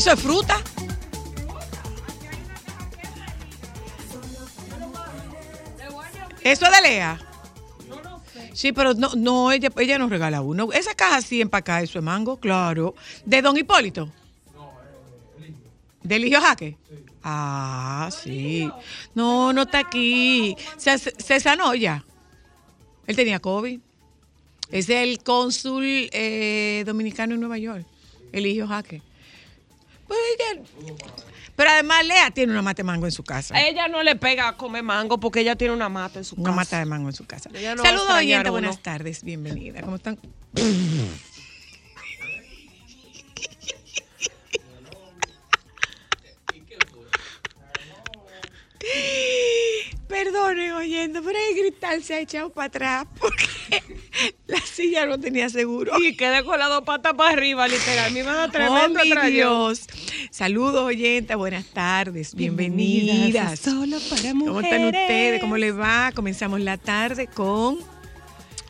¿Eso es fruta? ¿Eso es de Lea? Sí, pero no, no ella, ella nos regala uno. Esa caja así empacada, eso es mango, claro. ¿De Don Hipólito? ¿De Eligio Jaque? Ah, sí. No, no está aquí. Se, se sanó ya. Él tenía COVID. Es el cónsul eh, dominicano en Nueva York, Eligio Jaque. Pues pero además Lea tiene una mata de mango en su casa. Ella no le pega a comer mango porque ella tiene una mata en su Una casa. mata de mango en su casa. No Saludos, uno. Buenas tardes. Bienvenida. ¿Cómo están? Perdonen, oyendo, pero el cristal se ha echado para atrás porque la silla no tenía seguro. Y quedé con las dos patas para arriba, literal. Me iba a Oh, tremendo mi trayón. Dios. Saludos, oyentes. Buenas tardes. Bienvenidas. Solo para ¿Cómo están ustedes? ¿Cómo les va? Comenzamos la tarde con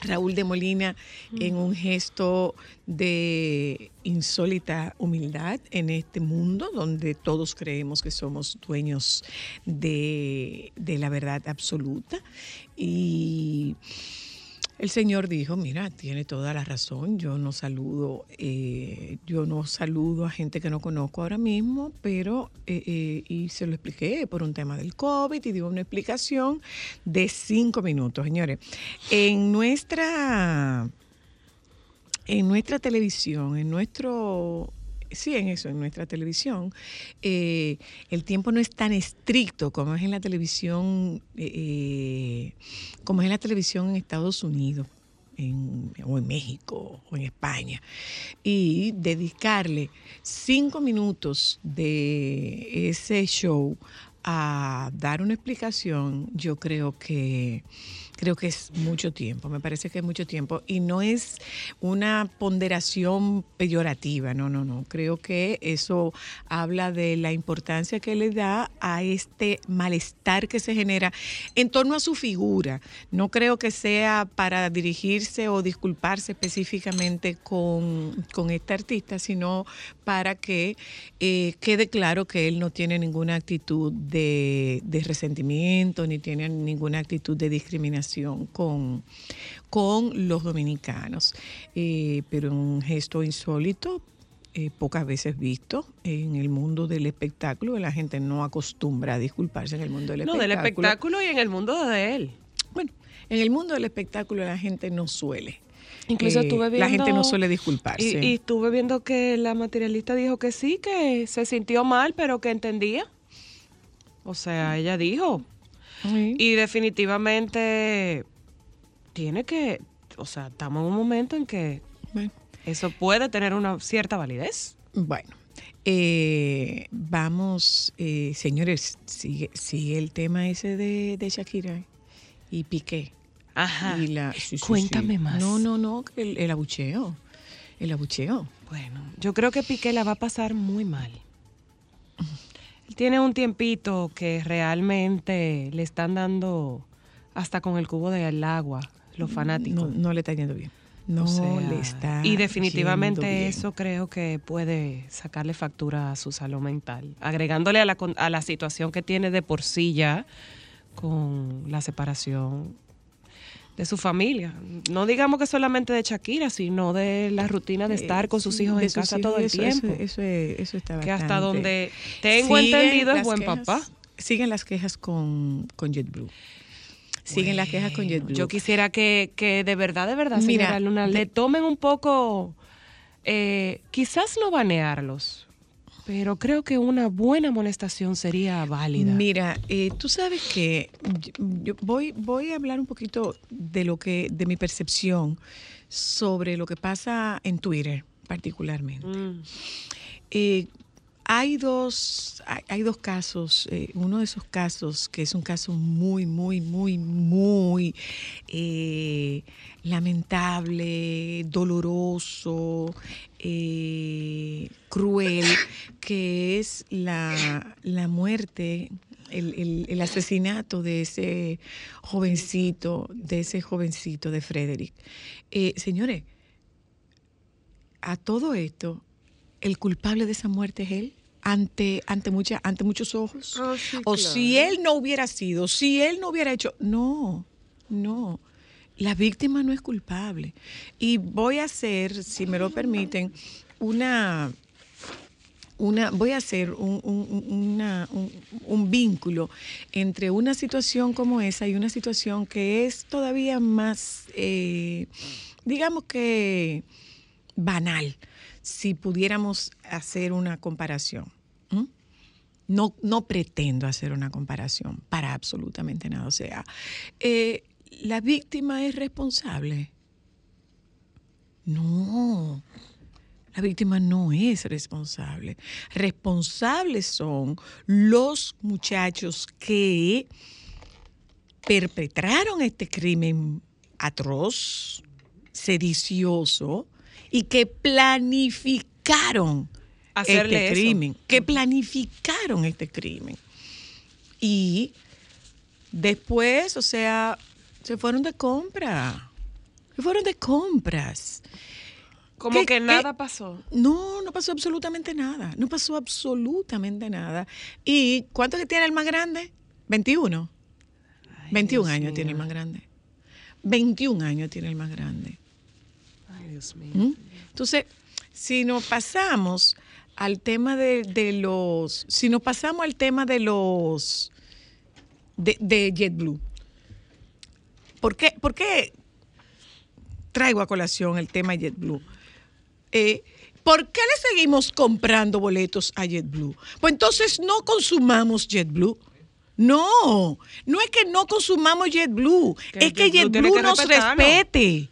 Raúl de Molina en un gesto de insólita humildad en este mundo donde todos creemos que somos dueños de, de la verdad absoluta. Y el Señor dijo, mira, tiene toda la razón, yo no saludo, eh, yo no saludo a gente que no conozco ahora mismo, pero, eh, eh, y se lo expliqué por un tema del COVID y dio una explicación de cinco minutos, señores. En nuestra, en nuestra televisión, en nuestro... Sí, en eso, en nuestra televisión, eh, el tiempo no es tan estricto como es en la televisión, eh, eh, como es en la televisión en Estados Unidos, en- o en México, o en España. Y dedicarle cinco minutos de ese show a dar una explicación, yo creo que creo que es mucho tiempo, me parece que es mucho tiempo y no es una ponderación peyorativa, no, no, no, creo que eso habla de la importancia que le da a este malestar que se genera en torno a su figura. No creo que sea para dirigirse o disculparse específicamente con, con este artista, sino para que eh, quede claro que él no tiene ninguna actitud de, de resentimiento ni tiene ninguna actitud de discriminación con, con los dominicanos. Eh, pero un gesto insólito, eh, pocas veces visto en el mundo del espectáculo, la gente no acostumbra a disculparse en el mundo del No, espectáculo. del espectáculo y en el mundo de él. Bueno, en el mundo del espectáculo la gente no suele. Incluso eh, estuve viendo... La gente no suele disculparse. Y, y estuve viendo que la materialista dijo que sí, que se sintió mal, pero que entendía. O sea, ella dijo. Sí. Y definitivamente tiene que, o sea, estamos en un momento en que Bueno, eso puede tener una cierta validez. Bueno, eh, vamos, eh, señores, sigue, sigue el tema ese de, de Shakira y Piqué. Ajá. Y la- sí, Cuéntame sí. más. No, no, no, que el, el abucheo. El abucheo. Bueno, yo creo que Piqué la va a pasar muy mal. Tiene un tiempito que realmente le están dando hasta con el cubo del agua los fanáticos. No, no le está yendo bien. no O sea, le está. Y definitivamente eso creo que puede sacarle factura a su salud mental, agregándole a la, a la situación que tiene de por sí ya con la separación de su familia. No digamos que solamente de Shakira, sino de la rutina de estar con sus hijos De en casa todo el eso- tiempo. Eso, eso, es- eso está que hasta bastante. donde tengo entendido es buen quejas- papá. Siguen las quejas con, con JetBlue. Siguen las quejas con JetBlue. Yo quisiera que, que de verdad, de verdad, Mira, señora Luna, de- le tomen un poco, eh, quizás no banearlos, pero creo que una buena amonestación sería válida. Mira, eh, tú sabes que yo, voy, voy a hablar un poquito de lo que, de mi percepción sobre lo que pasa en Twitter, particularmente. Mm. Eh, hay dos, hay, dos casos. eh, uno de esos casos que es un caso muy, muy, muy, muy eh, lamentable, doloroso, eh, cruel, que es la, la muerte. El, el- el asesinato de ese jovencito, de ese jovencito de Frederick. Señores, a todo esto, el culpable de esa muerte es él ante ante mucha, ante muchos ojos. O si él no hubiera sido si él no hubiera hecho no no. La víctima no es culpable. Y voy a hacer si me lo permiten una una, voy a hacer un, un- un- una- un- un vínculo entre una situación como esa y una situación que es todavía más, eh, digamos que banal, si pudiéramos hacer una comparación. No, no pretendo hacer una comparación para absolutamente nada. O sea, eh, ¿la víctima es responsable? No, la víctima no es responsable. Responsables son los muchachos que perpetraron este crimen atroz, sedicioso y que planificaron Hacerle este eso. crimen, que planificaron este crimen. Y después, o sea, se fueron de compra. Se fueron de compras. Como ¿Qué- que nada pasó. No, no pasó absolutamente nada. No pasó absolutamente nada. ¿Y cuánto que tiene el más grande? 21. 21 Dios años mío. tiene el más grande. 21 años tiene el más grande. Ay, Dios mío. ¿Mm? Entonces, si nos pasamos al tema de, de los, si nos pasamos al tema de los, de, de JetBlue, ¿por qué, por qué traigo a colación el tema JetBlue? Eh, ¿Por qué le seguimos comprando boletos a JetBlue? Pues entonces no consumamos JetBlue. No, no es que no consumamos JetBlue, Que es que JetBlue JetBlue que nos respete.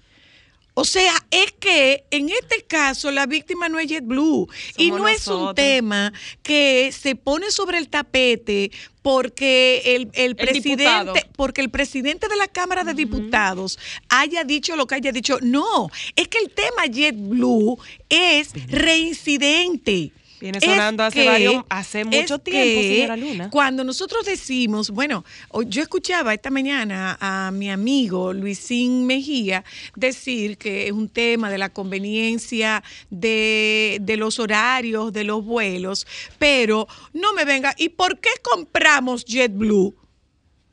O sea, es que en este caso la víctima no es JetBlue y no es un tema que se pone sobre el tapete porque el, el presidente, diputado. porque el presidente de la Cámara de Diputados haya dicho lo que haya dicho. No, es que el tema JetBlue es reincidente. Viene Es sonando hace que- varios- hace mucho tiempo, señora Luna. Cuando nosotros decimos, bueno, yo escuchaba esta mañana a mi amigo Luisín Mejía decir que es un tema de la conveniencia de, de los horarios, de los vuelos, pero no me venga, ¿y por qué compramos JetBlue?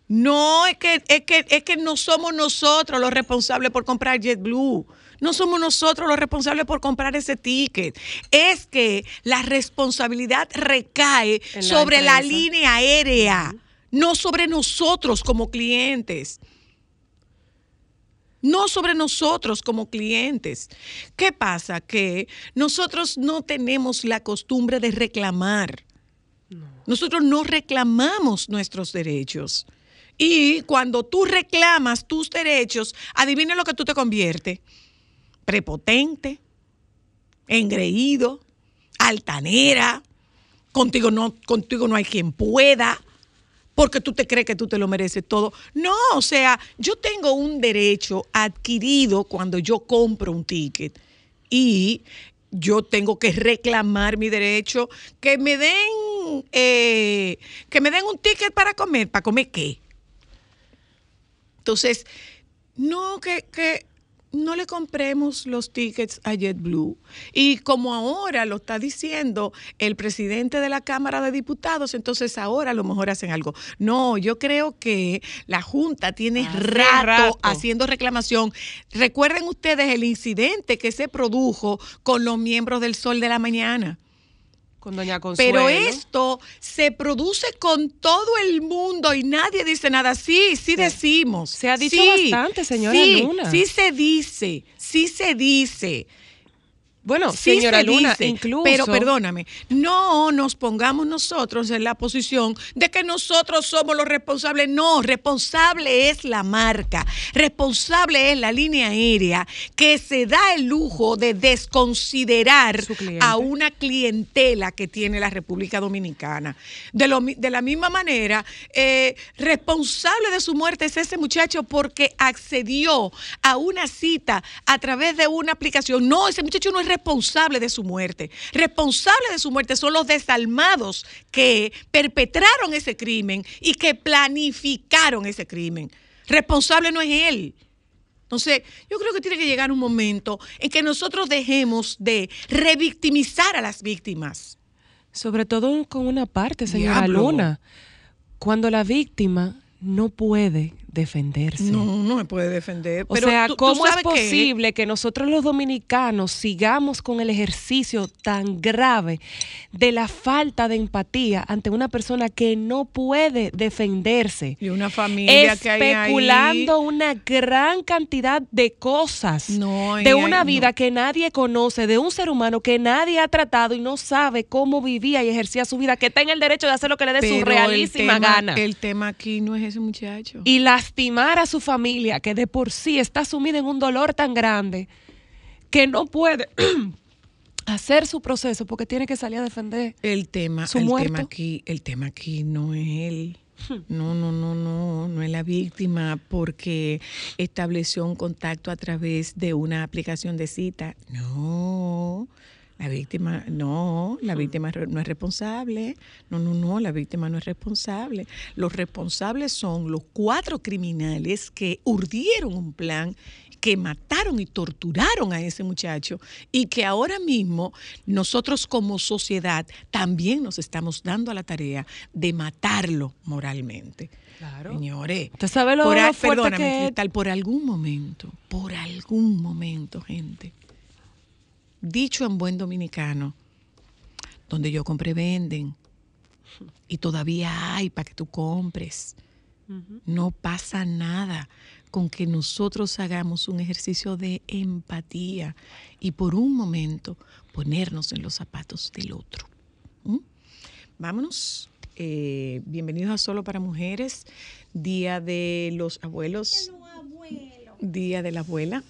No, es que, es que, es que no somos nosotros los responsables por comprar JetBlue. No somos nosotros los responsables por comprar ese ticket. Es que la responsabilidad recae la sobre la línea aérea, no sobre nosotros como clientes. No sobre nosotros como clientes. ¿Qué pasa? Que nosotros no tenemos la costumbre de reclamar. Nosotros no reclamamos nuestros derechos. Y cuando tú reclamas tus derechos, adivina lo que tú te conviertes. Prepotente, engreído, altanera, contigo no, contigo no hay quien pueda, porque tú te crees que tú te lo mereces todo. No, o sea, yo tengo un derecho adquirido cuando yo compro un ticket y yo tengo que reclamar mi derecho, que me den, eh, que me den un ticket para comer. ¿Para comer qué? Entonces, no, que, que no le compremos los tickets a JetBlue. Y como ahora lo está diciendo el presidente de la Cámara de Diputados, entonces ahora a lo mejor hacen algo. No, yo creo que la Junta tiene rato. haciendo reclamación. Recuerden ustedes el incidente que se produjo con los miembros del Sol de la Mañana. Con doña. Pero esto se produce con todo el mundo y nadie dice nada. Sí, sí, decimos. Se ha dicho Sí, bastante, señora sí, Luna. Sí se dice, sí se dice. Bueno, Sí señora se Luna, dice, incluso. Pero perdóname, no nos pongamos nosotros en la posición de que nosotros somos los responsables. No, responsable es la marca, responsable es la línea aérea que se da el lujo de desconsiderar a una clientela que tiene la República Dominicana. De, lo de la misma manera, eh, responsable de su muerte es ese muchacho porque accedió a una cita a través de una aplicación. No, ese muchacho no es responsable de su muerte. Responsable de su muerte son los desalmados que perpetraron ese crimen y que planificaron ese crimen. Responsable no es él. Entonces, yo creo que tiene que llegar un momento en que nosotros dejemos de revictimizar a las víctimas. Sobre todo con una parte, señora Diablo. Luna. Cuando la víctima no puede defenderse. No, no me puede defender. O pero sea, tú- tú ¿cómo es que- posible que nosotros los dominicanos sigamos con el ejercicio tan grave de la falta de empatía ante una persona que no puede defenderse? Y una familia que hay ahí. especulando una gran cantidad de cosas No, de hay- una no. vida que nadie conoce, de un ser humano que nadie ha tratado y no sabe cómo vivía y ejercía su vida, que en el derecho de hacer lo que le dé su el realísima tema- gana. El tema aquí no es ese muchacho. y lastimar a su familia, que de por sí está sumida en un dolor tan grande que no puede hacer su proceso porque tiene que salir a defender. El tema, ¿Su el muerto? tema aquí, el tema aquí no es él. No, no, no, no, no es la víctima porque estableció un contacto a través de una aplicación de cita. No, la víctima, no, la víctima no es responsable. No, no, no, la víctima no es responsable. Los responsables son los cuatro criminales que urdieron un plan que mataron y torturaron a ese muchacho y que ahora mismo nosotros como sociedad también nos estamos dando a la tarea de matarlo moralmente. Claro. Señores, ¿Usted sabe lo, por lo fuerte perdóname, que? Cristal, por algún momento, por algún momento, gente, dicho en buen dominicano, donde yo compré venden y todavía hay para que tú compres. No pasa nada con que nosotros hagamos un ejercicio de empatía y por un momento ponernos en los zapatos del otro. ¿Mm? Vámonos. Eh, bienvenidos a Solo para Mujeres, Día de los Abuelos, Día de la Abuela.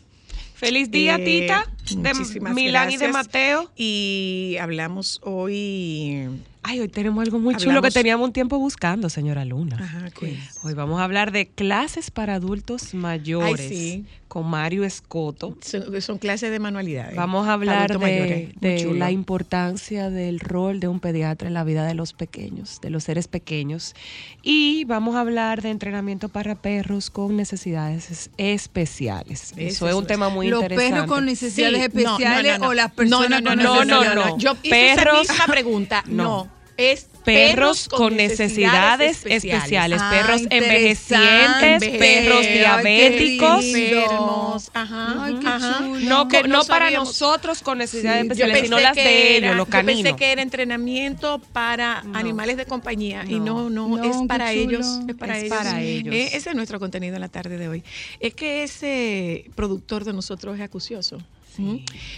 Feliz día, Eh, Tita, de Milán y de gracias. Mateo. Y hablamos hoy. Ay, hoy tenemos algo muy chulo que teníamos un tiempo buscando, señora Luna. Ajá, ¿qué? Hoy vamos a hablar de clases para adultos mayores Ay, sí. con Mario Escoto. Son, son clases de manualidades. Vamos a hablar de, la importancia del rol de un pediatra en la vida de los pequeños, de los seres pequeños. Y vamos a hablar de entrenamiento para perros con necesidades es- especiales. Eso, Eso es un tema muy los interesante. perros con necesidades Sí, no, no, especiales no, no. o las personas no, no, con no, no, no, necesidades. no, Yo hice Perros- esa misma pregunta. No. Es Perros con necesidades especiales, Ah, perros interesante. envejecientes, perros Ay, qué diabéticos. enfermos. Ajá. Ay, qué ajá. chulo. No, Que no no para sabíamos. nosotros con necesidades Sí, especiales, sino las de ellos, los yo pensé que era entrenamiento para No. animales de compañía y No. no, no, No, es para ellos, es para Es ellos. para ellos. Eh, ese es nuestro contenido en la tarde de hoy. Es que ese productor de nosotros es acucioso. ¿Mm?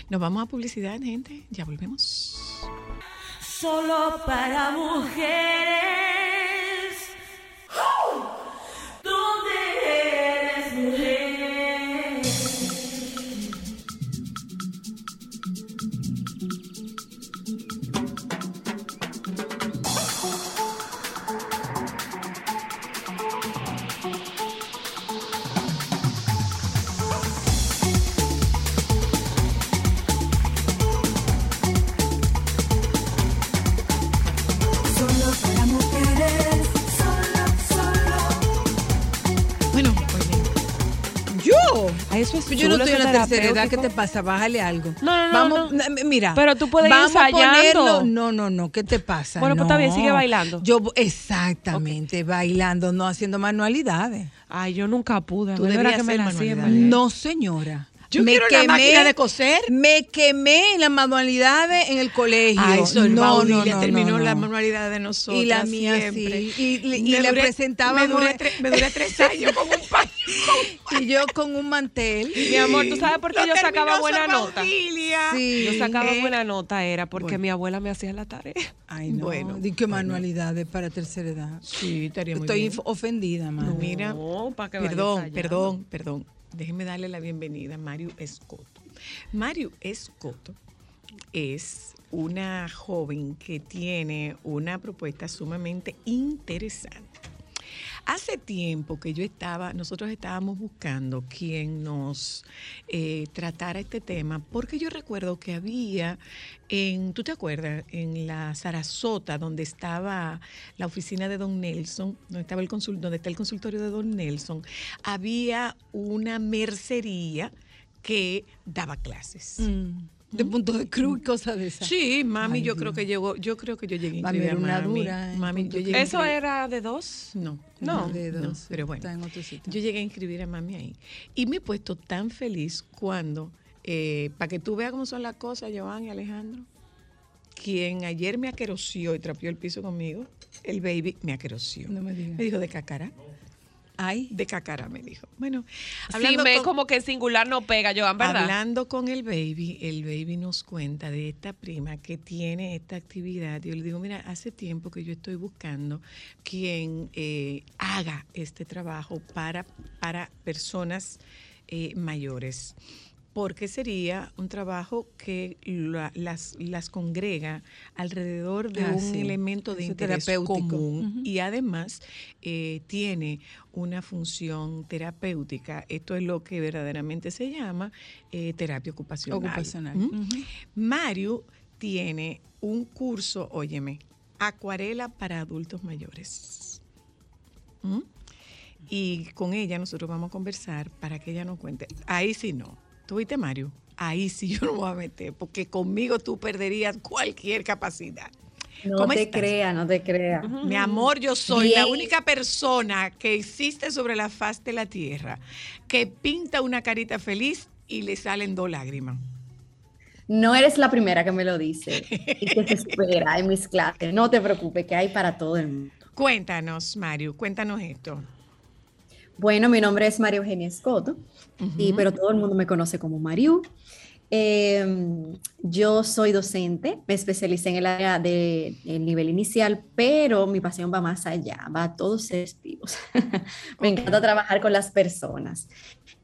Nos vamos a publicidad, gente. Ya volvemos. Solo para mujeres. ¿Dónde eres mujer? Eso es Pero yo no estoy en la tercera edad, ¿qué te pasa? Bájale algo. No, no, no, Vamos, no. Mira. Pero tú puedes ir vamos a ensayando. ponerlo- No, no, no, ¿qué te pasa? Bueno, pues está bien, sigue bailando. Yo, exactamente, bailando, no haciendo manualidades. Ay, yo nunca pude. Tú debías que me la manualidades. No, señora. Yo quiero la máquina de coser. Me quemé en las manualidades en el colegio. Ay, Sol no, no, le no, terminó no, la no. manualidad de nosotros. Y la mía sí. Y, y- y Me le presentaba Me duré, tre- me duré tres años con un paño. Y yo con un mantel. Mi amor, ¿tú sabes por qué Lo yo sacaba buena nota? Sí. Yo sacaba Eh, buena nota era porque bueno. mi abuela me hacía la tarea. Ay, no. Bueno, Di que manualidades para tercera edad. Sí, estaría muy Estoy bien. ofendida, No, madre. mira, No, para que perdón, perdón, perdón. Déjenme darle la bienvenida a Mario Escoto. Mario Escoto es una joven que tiene una propuesta sumamente interesante. Hace tiempo que yo estaba, nosotros estábamos buscando quien nos eh, tratara este tema, porque yo recuerdo que había en, ¿tú te acuerdas? En la Sarasota, donde estaba la oficina de Don Nelson, donde estaba el donde está el consultorio de Don Nelson, había una mercería que daba clases. Mm, De punto de cruz y cosas de esas. Sí, mami, Ay, yo creo que llegó, yo creo que yo llegué a Mami inscribir a era una mami. dura, ¿eh? Mami, yo llegué a ¿Eso era de dos? No, No, no, de no, dos, pero bueno. está en otro sitio. Yo llegué a inscribir a mami ahí. Y me he puesto tan feliz cuando, eh, para que tú veas cómo son las cosas, Joan y Alejandro, quien ayer me aquerosió y trapeó el piso conmigo, el baby me aquerosió. No me digas. Me dijo de cacara. Ay, De cacara, me dijo. Bueno, Sí, hablando me con- como que singular no pega, Joan, ¿verdad? Hablando con el baby, el baby nos cuenta de esta prima que tiene esta actividad. Yo le digo, mira, hace tiempo que yo estoy buscando quien eh, haga este trabajo para, para personas eh, mayores. Porque sería un trabajo que la- las, las congrega alrededor de Ah, un sí. elemento de Eso es interés común y además eh, tiene una función terapéutica. Esto es lo que verdaderamente se llama eh, terapia ocupacional. ocupacional. ¿Mm? Mario tiene un curso, óyeme, acuarela para adultos mayores. ¿Mm? Y con ella nosotros vamos a conversar para que ella nos cuente. Ahí sí no. ¿Tú viste, Mario? Ahí sí yo no me voy a meter, porque conmigo tú perderías cualquier capacidad. No ¿Cómo te estás? crea, no te crea. Mi amor, yo soy la única persona que existe sobre la faz de la tierra que pinta una carita feliz y le salen dos lágrimas. No eres la primera que me lo dice y que se espera en mis clases. No te preocupes, que hay para todo el mundo. Cuéntanos, Mario, cuéntanos esto. Bueno, mi nombre es María Eugenia Escoto, y, pero todo el mundo me conoce como Mariu. Eh, yo soy docente, me especialicé en el área del nivel inicial, pero mi pasión va más allá, va a todos seres vivos. me encanta trabajar con las personas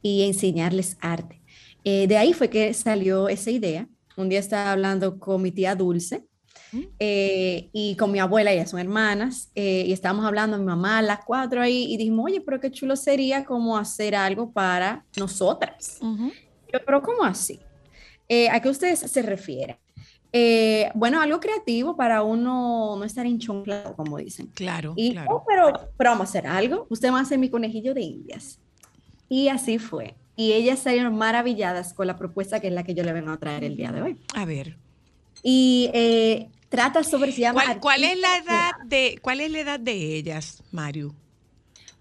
y enseñarles arte. Eh, de ahí fue que salió esa idea. Un día estaba hablando con mi tía Dulce eh, y con mi abuela, ellas son hermanas, eh, y estábamos hablando, mi mamá, las cuatro ahí, y dijimos, oye, pero qué chulo sería como hacer algo para nosotras. Yo, pero ¿cómo así? Eh, ¿A qué ustedes se refieren? Eh, bueno, algo creativo para uno no estar enchonglado, como dicen. Claro, Y, claro. "Oh, pero, pero vamos a hacer algo. Usted va a hacer mi conejillo de indias. Y así fue. Y ellas salieron maravilladas con la propuesta que es la que yo le vengo a traer el día de hoy. A ver, Y eh, trata sobre, se llama... ¿cuál, cuál es la edad de cuál es la edad de ellas, Mario?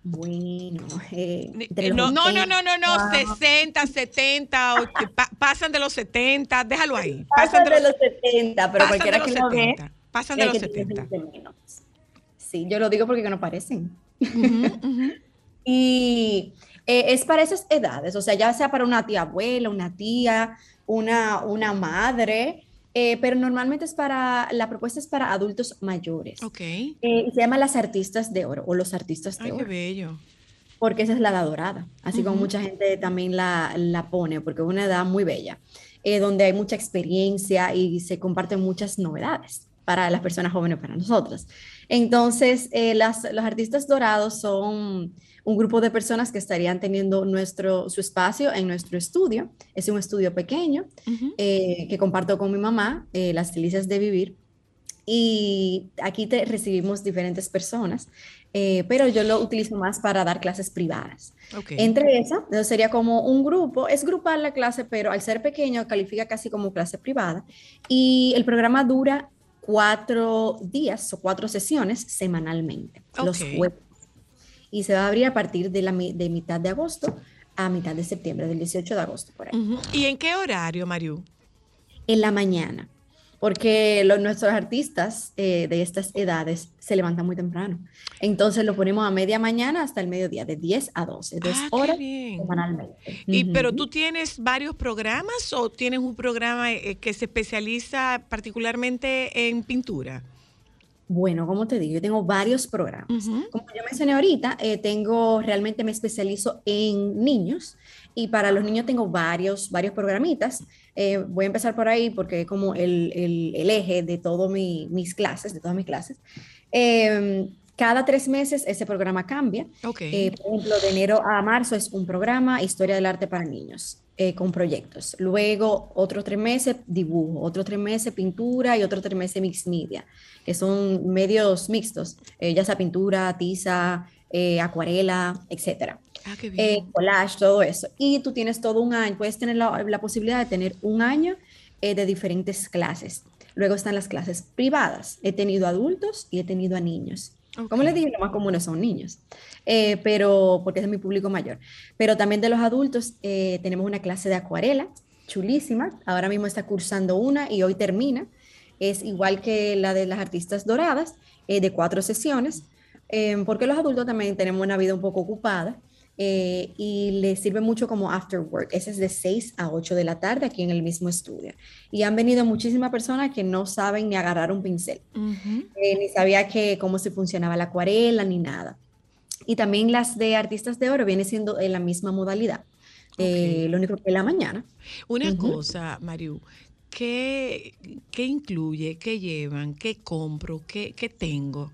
Bueno, eh, entre no, los No, no, no, no, no, 80, 60, 70, o- pa- pasan de los 70, déjalo ahí. Pasan de los 70, pero pasan de cualquiera los que lo ve, 70, pasan de los que tiene 70. 20 menos. Sí, yo lo digo porque no parecen. Ujú, ujú. Y eh, es para esas edades, o sea, ya sea para una tía abuela, una tía, una, una madre, eh, pero normalmente es para, la propuesta es para adultos mayores. Ok. Eh, se llama las artistas de oro o los artistas de Ay, qué oro, bello. porque esa es la edad dorada, así como Ujú. mucha gente también la, la pone, porque es una edad muy bella, eh, donde hay mucha experiencia y se comparten muchas novedades para las personas jóvenes, para nosotras. Entonces, eh, las, los artistas dorados son un grupo de personas que estarían teniendo nuestro, su espacio en nuestro estudio. Es un estudio pequeño eh, que comparto con mi mamá, eh, Las Delicias de Vivir. y aquí te recibimos diferentes personas, eh, pero yo lo utilizo más para dar clases privadas. Ok. Entre esas, sería como un grupo, es grupal la clase, pero al ser pequeño califica casi como clase privada y el programa dura cuatro días o cuatro sesiones semanalmente, los jueves. Y se va a abrir a partir de, la, de mitad de agosto a mitad de septiembre, del 18 de agosto por ahí. ¿Y en qué horario, Mariu? en la mañana, porque los, nuestros artistas eh, de estas edades se levantan muy temprano. Entonces lo ponemos a media mañana hasta el mediodía, de 10 a 12, dos Ah, horas semanalmente. Y, pero tú tienes varios programas o tienes un programa eh, que se especializa particularmente en pintura? Bueno, como te digo, yo tengo varios programas. Ujú. Como yo mencioné ahorita, eh, tengo, realmente me especializo en niños y para los niños tengo varios, varios programitas. Eh, voy a empezar por ahí porque es como el, el- el eje de todas mis clases, de todas mis clases. Em, cada tres meses ese programa cambia. Ok. Eh, por ejemplo, de enero a marzo es un programa, Historia del Arte para Niños, eh, con proyectos. Luego, otros tres meses, dibujo. Otros tres meses, pintura. Y otros tres meses, mixed media, que son medios mixtos, eh, ya sea pintura, tiza, eh, acuarela, etcétera. ah, qué bien. collage, todo eso. Y tú tienes todo un año, puedes tener la, la posibilidad de tener un año de diferentes clases. Luego están las clases privadas. He tenido adultos y he tenido a niños. Como Ok. les dije, lo más comunes son niños, Eh, pero porque es mi público mayor. Pero también de los adultos eh, tenemos una clase de acuarela, chulísima. Ahora mismo está cursando una y hoy termina. Es igual que la de las artistas doradas, eh, de cuatro sesiones, eh, porque los adultos también tenemos una vida un poco ocupada eh, y les sirve mucho como after work. Ese es de 6 a 8 de la tarde aquí en el mismo estudio. Y han venido muchísimas personas que no saben ni agarrar un pincel eh, ni sabía que, cómo se funcionaba la acuarela ni nada. Y también las de artistas de oro viene siendo en la misma modalidad. Eh, lo único que en la mañana. Una cosa, Mariu, ¿qué, qué incluye? ¿Qué llevan? ¿Qué compro? ¿Qué, qué tengo?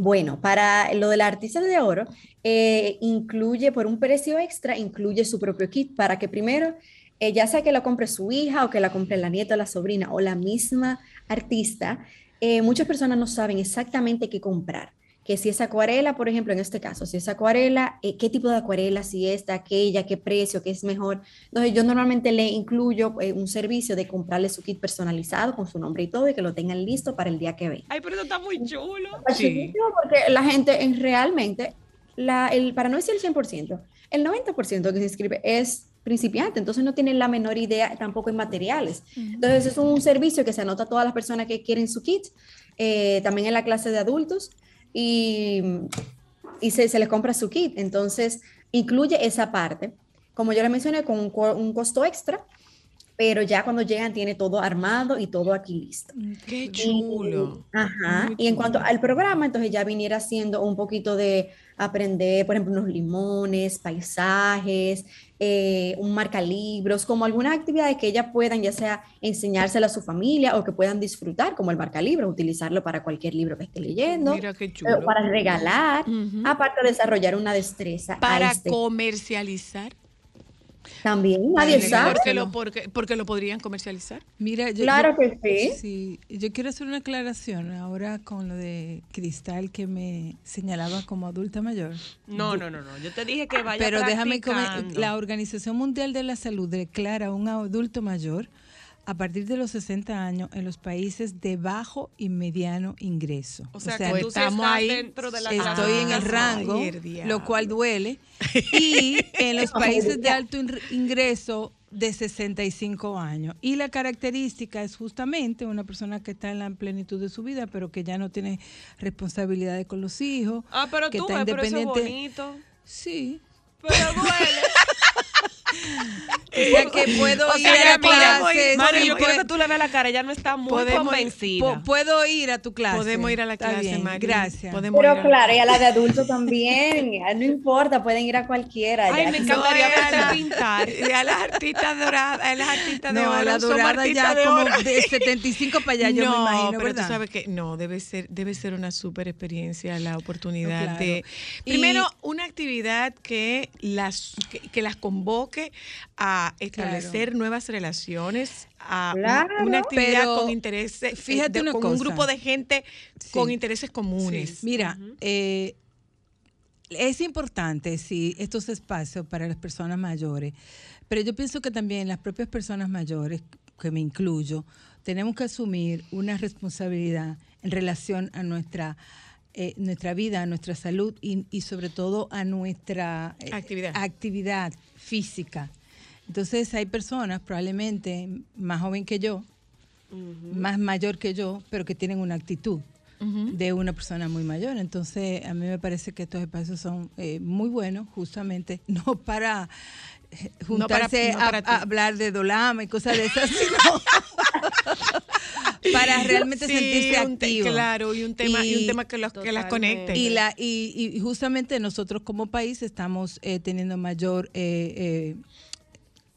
Bueno, para lo de la artista de oro, eh, incluye por un precio extra, incluye su propio kit para que primero, eh, ya sea que la compre su hija o que la compre la nieta, la sobrina o la misma artista, eh, muchas personas no saben exactamente qué comprar. Que si es acuarela, por ejemplo, en este caso, si es acuarela, eh, qué tipo de acuarela, si esta, aquella, qué precio, qué es mejor. Entonces, yo normalmente le incluyo eh, un servicio de comprarle su kit personalizado con su nombre y todo y que lo tengan listo para el día que ve. Ay, pero eso está muy chulo. Está Sí. Porque la gente en realmente, la, el, para no decir el 100%, el 90% que se inscribe es principiante, entonces no tienen la menor idea tampoco en materiales. Entonces es un servicio que se anota a todas las personas que quieren su kit, eh, también en la clase de adultos y, y se, se les compra su kit. Entonces incluye esa parte, como yo le mencioné, con un, un costo extra, pero ya cuando llegan tiene todo armado y todo aquí listo. Qué chulo. Y, ajá. Muy Y en cuanto al programa, entonces ya viniera siendo un poquito de aprender, por ejemplo, unos limones, paisajes, eh, un marcalibros, como algunas actividades que ellas puedan ya sea enseñársela a su familia o que puedan disfrutar, como el marcalibro, utilizarlo para cualquier libro que esté leyendo, Mira qué chulo. para regalar, aparte de desarrollar una destreza. Para este- comercializar. También, nadie sabe. Porque lo, porque, porque lo podrían comercializar. Mira, yo, Claro yo- que sí. sí, yo quiero hacer una aclaración ahora con lo de Cristal que me señalaba como adulta mayor. No, no, no, no. Yo te dije que vaya Pero déjame la Organización Mundial de la Salud declara a un adulto mayor a partir de los 60 años en los países de bajo y mediano ingreso. O sea, que tú estamos estás ahí. dentro de la Estoy en el rango, lo cual duele. Y en los países de alto in- ingreso de 65 años. Y la característica es justamente una persona que está en la plenitud de su vida, pero que ya no tiene responsabilidades con los hijos. Ah, pero que tú está ves, pero eso es independiente. bonito. Sí. Pero duele. O sea que puedo O ir sea, a clases, Mario, yo quiero que tú le veas la cara. Ella no está muy Podemos- convencida. po- puedo ir a tu clase. Podemos ir a la Está clase, bien, Mari. Gracias. Podemos ir Pero a- claro, y a la de adultos también, ya no importa, pueden ir a cualquiera. Ay, ya. me encantaría No, verte Ana. pintar. Y a las artistas doradas, a las artistas de No, oro, la dorada ya de como de 75 para allá, yo no, me imagino, pero ¿verdad? tú sabes que no, debe ser, debe ser una súper experiencia la oportunidad Claro. de... Y- Primero, una actividad que, las, que, que las convoque a establecer nuevas relaciones, a Claro. una actividad Pero con intereses, eh, fíjate de- una con un grupo de gente Sí. con intereses comunes. Mira, eh, es importante, sí, estos espacios para las personas mayores, pero yo pienso que también las propias personas mayores, que me incluyo, tenemos que asumir una responsabilidad en relación a nuestra eh, nuestra vida, a nuestra salud y, y sobre todo a nuestra eh, Actividad. actividad física. Entonces hay personas probablemente más joven que yo, más mayor que yo, pero que tienen una actitud de una persona muy mayor. Entonces, a mí me parece que estos espacios son eh, muy buenos, justamente, no para eh, No para- juntarse no a, para ti. a hablar de dolama y cosas de esas, sino para realmente Sí, sentirse activo. claro, y un tema, y, un tema que, los, que las conecte. Y, la, y, y justamente nosotros como país estamos eh, teniendo mayor eh,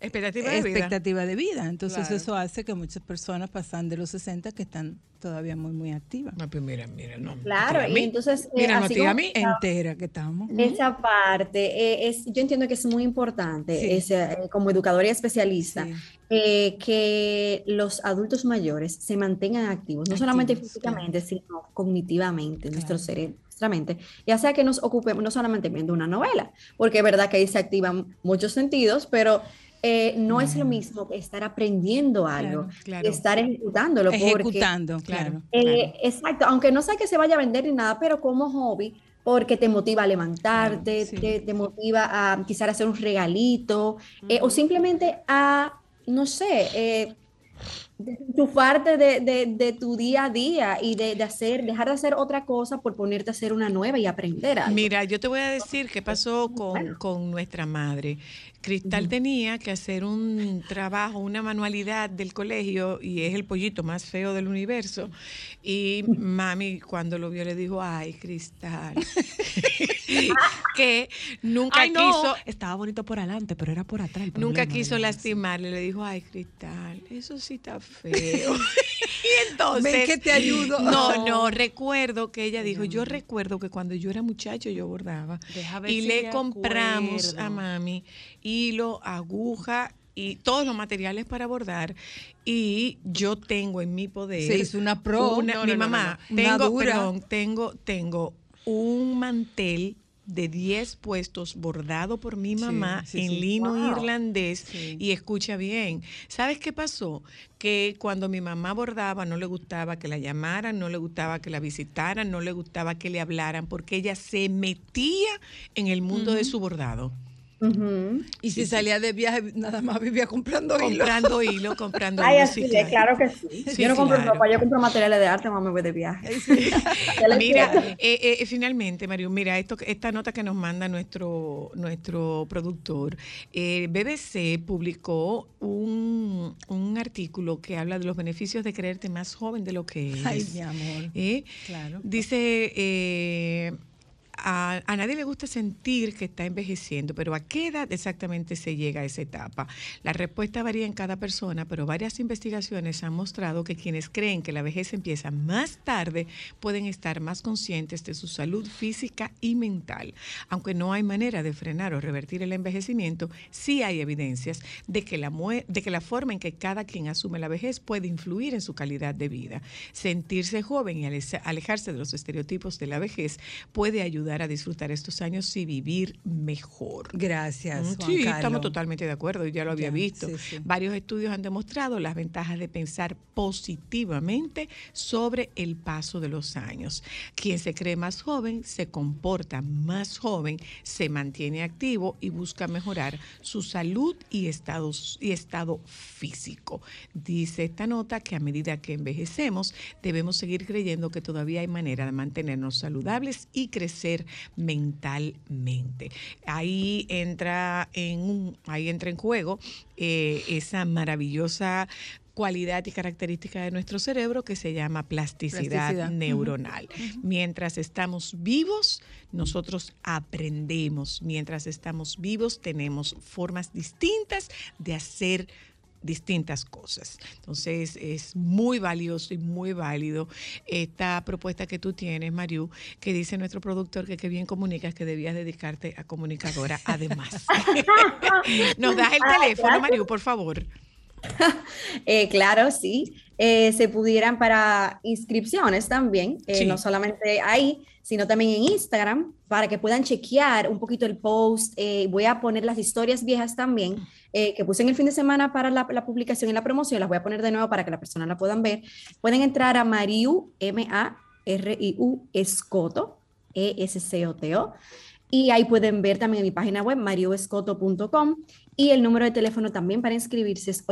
expectativa de vida. expectativa de vida. Entonces Claro. eso hace que muchas personas pasan de los 60 que están todavía muy, muy activas. No, pues mira, mira, no. Claro, y entonces, eh, Mira, no así tía a mí. Entera que estamos. Esa parte, eh, es, yo entiendo que es muy importante, Sí. ese, eh, como educadora y especialista, Sí. eh, que los adultos mayores se mantengan activos, no solamente Activos, físicamente, sino cognitivamente, en nuestro Claro. cerebro, nuestra mente, ya sea que nos ocupemos no solamente viendo una novela, porque es verdad que ahí se activan muchos sentidos, pero eh, no es lo mismo que estar aprendiendo algo, claro. que estar ejecutándolo, porque Ejecutando, claro. eh, Exacto, aunque no sea que se vaya a vender ni nada, pero como hobby, porque te motiva a levantarte, sí. te, te motiva a quizás hacer un regalito, eh, o simplemente a, no sé, desenchufarte de, de- de tu día a día y de, de hacer, dejar de hacer otra cosa por ponerte a hacer una nueva y aprender algo. Mira, yo te voy a decir qué pasó con, con nuestra madre. Cristal tenía que hacer un trabajo, una manualidad del colegio y es el pollito más feo del universo. Y mami cuando lo vio le dijo, ay, Cristal, que nunca Ay, no, quiso... estaba bonito por adelante, pero era por atrás. el Nunca quiso lastimarle, le dijo, ay, Cristal, eso sí está feo. y entonces... Ven que te ayudo. No, no, recuerdo que ella dijo, yo recuerdo que cuando yo era muchacho yo bordaba. Deja ver Y si le compramos a mami hilo, aguja y todos los materiales para bordar. Y yo tengo en mi poder... Se hizo una pro. una- No, mi no, mamá, no, no. Una tengo, perdón, tengo, tengo un mantel de 10 puestos bordado por mi mamá sí, en sí. lino Wow. irlandés y escucha bien. ¿Sabes qué pasó? Que cuando mi mamá bordaba no le gustaba que la llamaran, no le gustaba que la visitaran, no le gustaba que le hablaran porque ella se metía en el mundo de su bordado. Ujú. Y si salía de viaje, nada más vivía comprando hilo. Comprando hilo, comprando Ay, hilo. así sí, es, claro que sí. Sí, yo no compro claro. ropa, yo compro materiales de arte, mamá me voy de viaje. ¿Qué le Mira, quiero? eh, eh, finalmente, Mario, mira, esto, esta nota que nos manda nuestro, nuestro productor. eh, BBC publicó un, un artículo que habla de los beneficios de creerte más joven de lo que eres. Ay, mi amor. ¿Eh? Claro. Dice, eh, a, nadie le gusta sentir que está envejeciendo, pero ¿a qué edad exactamente se llega a esa etapa? La respuesta varía en cada persona, pero varias investigaciones han mostrado que quienes creen que la vejez empieza más tarde pueden estar más conscientes de su salud física y mental. Aunque no hay manera de frenar o revertir el envejecimiento, sí hay evidencias de que la, de que la forma en que cada quien asume la vejez puede influir en su calidad de vida. Sentirse joven y ale- alejarse de los estereotipos de la vejez puede ayudar a disfrutar estos años y vivir mejor. Gracias, Juan Sí, Carlos. estamos totalmente de acuerdo, ya lo había Ya, visto. sí, sí. Varios estudios han demostrado las ventajas de pensar positivamente sobre el paso de los años. Quien se cree más joven se comporta más joven, se mantiene activo y busca mejorar su salud y, estados, y estado físico. Dice esta nota que a medida que envejecemos debemos seguir creyendo que todavía hay manera de mantenernos saludables y crecer mentalmente. Ahí entra en un, ahí entra en juego eh, esa maravillosa cualidad y característica de nuestro cerebro que se llama plasticidad, Plasticidad. neuronal. Mientras estamos vivos, nosotros aprendemos. Mientras estamos vivos, tenemos formas distintas de hacer distintas cosas. Entonces es muy valioso y muy válido esta propuesta que tú tienes, Mariu, que dice nuestro productor que qué bien comunicas que debías dedicarte a comunicadora además. Nos das el Ah, teléfono. Mariu, por favor. Eh, claro, sí. Eh, se pudieran para inscripciones también, eh, Sí. no solamente ahí, sino también en Instagram, para que puedan chequear un poquito el post. Eh, voy a poner las historias viejas también, eh, que puse en el fin de semana para la, publicación y la promoción, las voy a poner de nuevo para que la persona la puedan ver. Pueden entrar a Mariu, M-A-R-I-U, Escoto, E-S-C-O-T-O. Y ahí pueden ver también en mi página web, mariuescoto.com. Y el número de teléfono también para inscribirse es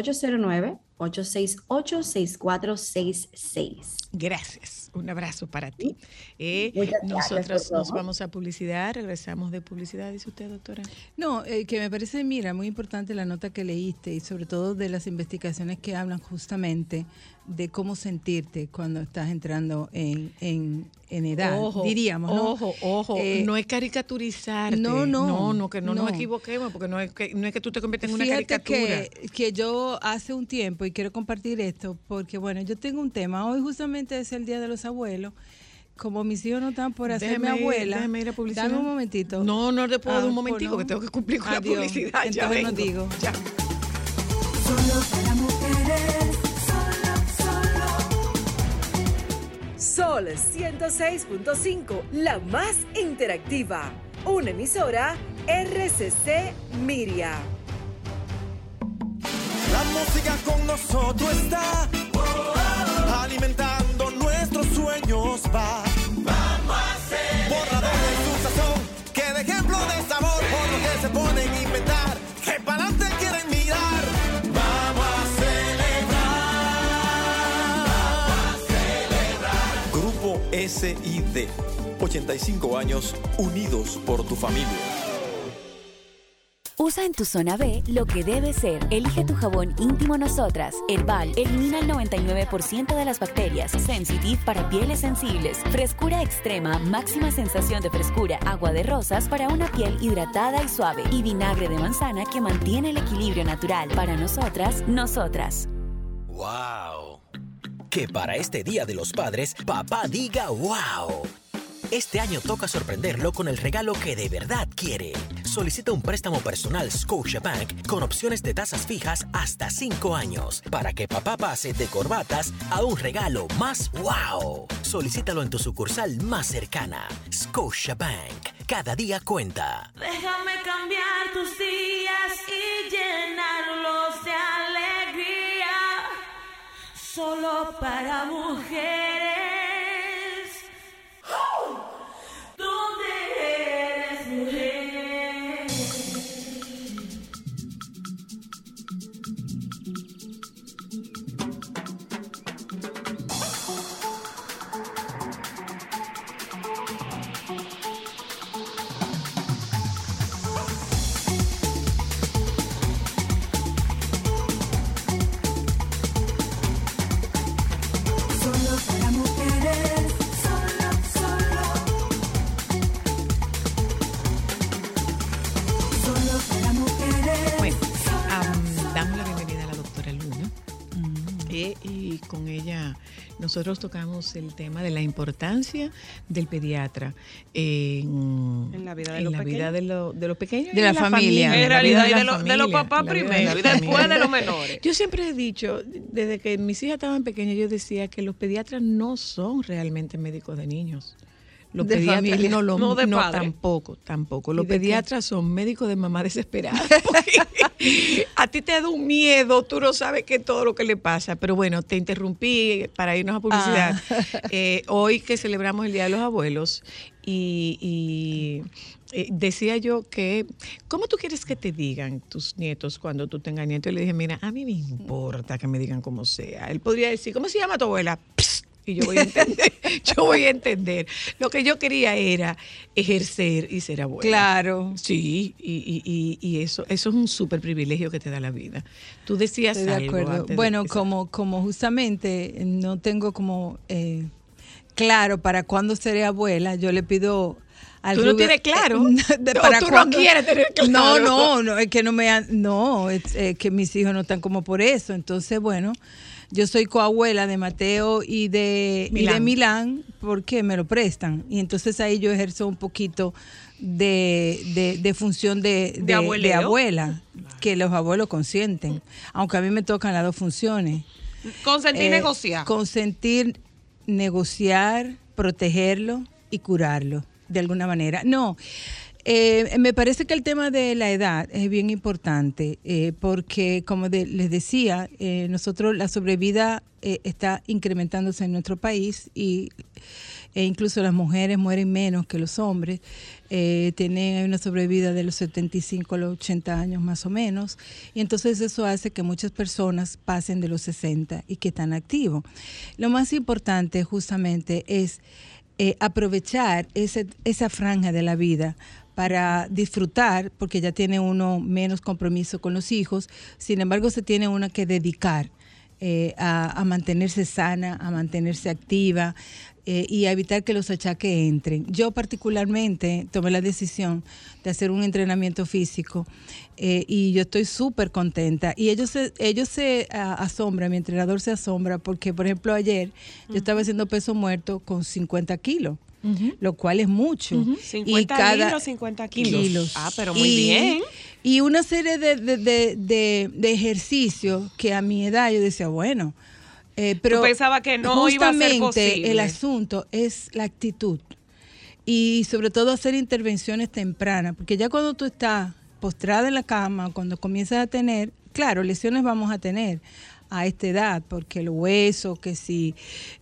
809-868-6466. Gracias. Un abrazo para ti. Eh, nosotros nos vamos a publicidad, regresamos de publicidad, dice usted, doctora. No, eh, que me parece, mira, muy importante la nota que leíste y sobre todo de las investigaciones que hablan justamente de cómo sentirte cuando estás entrando en, en, en edad, Ojo, diríamos, ¿no? Ojo, ojo, Eh, no es caricaturizarte. no, no, no, no, que no, nos no. equivoquemos, porque no es que, no es que tú te conviertas en una Fíjate caricatura. que, que yo hace un tiempo, y quiero compartir esto, porque bueno, yo tengo un tema, hoy justamente es el Día de los Abuelos, como mis hijos no están por hacerme abuela, déjame ir a publicidad. dame un momentito. No, no te puedo dar un Ah, momentico, pues que tengo que cumplir con la publicidad. ya Entonces no vengo. digo. Ya. Solo para mujeres. Solo, solo. Sol 106.5, la más interactiva. Una emisora RCC Miria. La música con nosotros está alimentando nuestros sueños va. Vamos a hacer borrador de su sazón que de ejemplo de sabor por lo que se ponen a inventar que para adelante quieren mirar. Vamos a celebrar. Grupo SID 85 años unidos por tu familia. Usa en tu zona B lo que debe ser. Elige tu jabón íntimo Nosotras. Herbal elimina el 99% de las bacterias. Sensitive para pieles sensibles. Frescura extrema, máxima sensación de frescura. Agua de rosas para una piel hidratada y suave. Y vinagre de manzana que mantiene el equilibrio natural. Para nosotras, nosotras. ¡Wow! Que para este Día de los Padres, papá diga wow. Este año toca sorprenderlo con el regalo que de verdad quiere. Solicita un préstamo personal Scotiabank con opciones de tasas fijas hasta 5 años para que papá pase de corbatas a un regalo más wow. Solicítalo en tu sucursal más cercana. Scotiabank. Cada día cuenta. Déjame cambiar tus días y llenarlos de alegría. Solo para mujeres. Y con ella nosotros tocamos el tema de la importancia del pediatra en, En la vida de en los la vida pequeños. de, lo- de los pequeños. y De la familia. en realidad, de, lo- de los papás primero y después de los menores. Yo siempre he dicho, desde que mis hijas estaban pequeñas, yo decía que los pediatras no son realmente médicos de niños. Los De pediatras familia, no lo no de no, padre. tampoco, tampoco. ¿Y Los qué? pediatras son médicos de mamá desesperada. a ti te da un miedo, tú no sabes qué todo lo que le pasa. Pero bueno, te interrumpí para irnos a publicidad. Eh, hoy que celebramos el Día de los Abuelos y, y, eh, decía yo que, ¿cómo tú quieres que te digan tus nietos cuando tú tengas nietos? Y le dije, mira, a mí me importa que me digan como sea. Él podría decir, ¿cómo se llama tu abuela? Psst, y yo voy a entender, yo voy a entender. Lo que yo quería era ejercer y ser abuela. Claro. Sí, y, y, y, eso, eso es un súper privilegio que te da la vida. Tú decías Estoy de acuerdo. de Bueno, como, como justamente no tengo como eh, claro para cuándo seré abuela, yo le pido al Tú no rubio- tienes claro. de- O para tú no quieres tener claro. No, no, no, es que no me han- no, es eh, que mis hijos no están como por eso. Entonces, bueno, yo soy coabuela de Mateo y de y de Milán. Milán porque me lo prestan. Y entonces ahí yo ejerzo un poquito de, de- de función de, de- abuela, que los abuelos consienten. Aunque a mí me tocan las dos funciones. Consentir Eh, negociar. Consentir, negociar, protegerlo y curarlo de alguna manera. No, eh, me parece que el tema de la edad es bien importante eh, porque, como les decía, eh, nosotros la sobrevida está incrementándose en nuestro país y e incluso las mujeres mueren menos que los hombres. Tienen una sobrevida de los 75 a los 80 años más o menos. Y entonces eso hace que muchas personas pasen de los 60 y que están activos. Lo más importante justamente es aprovechar esa franja de la vida para disfrutar, porque ya tiene uno menos compromiso con los hijos, sin embargo se tiene una que dedicar eh, a, a mantenerse sana, a mantenerse activa eh, y a evitar que los achaques entren. Yo particularmente tomé la decisión de hacer un entrenamiento físico eh, y yo estoy súper contenta. Y ellos se, ellos se asombran, mi entrenador se asombra porque, por ejemplo, ayer yo estaba haciendo peso muerto con 50 kilos. Lo cual es mucho. 50 libras, 50 kilos. Ah, pero muy Y- bien. Y una serie de, de, de, de- de ejercicios que a mi edad yo decía, bueno, eh, pero pensabas que no iba a ser justamente posible. el asunto es la actitud y sobre todo hacer intervenciones tempranas, porque ya cuando tú estás postrada en la cama, cuando comienzas a tener, claro, lesiones vamos a tener a esta edad, porque el hueso, que si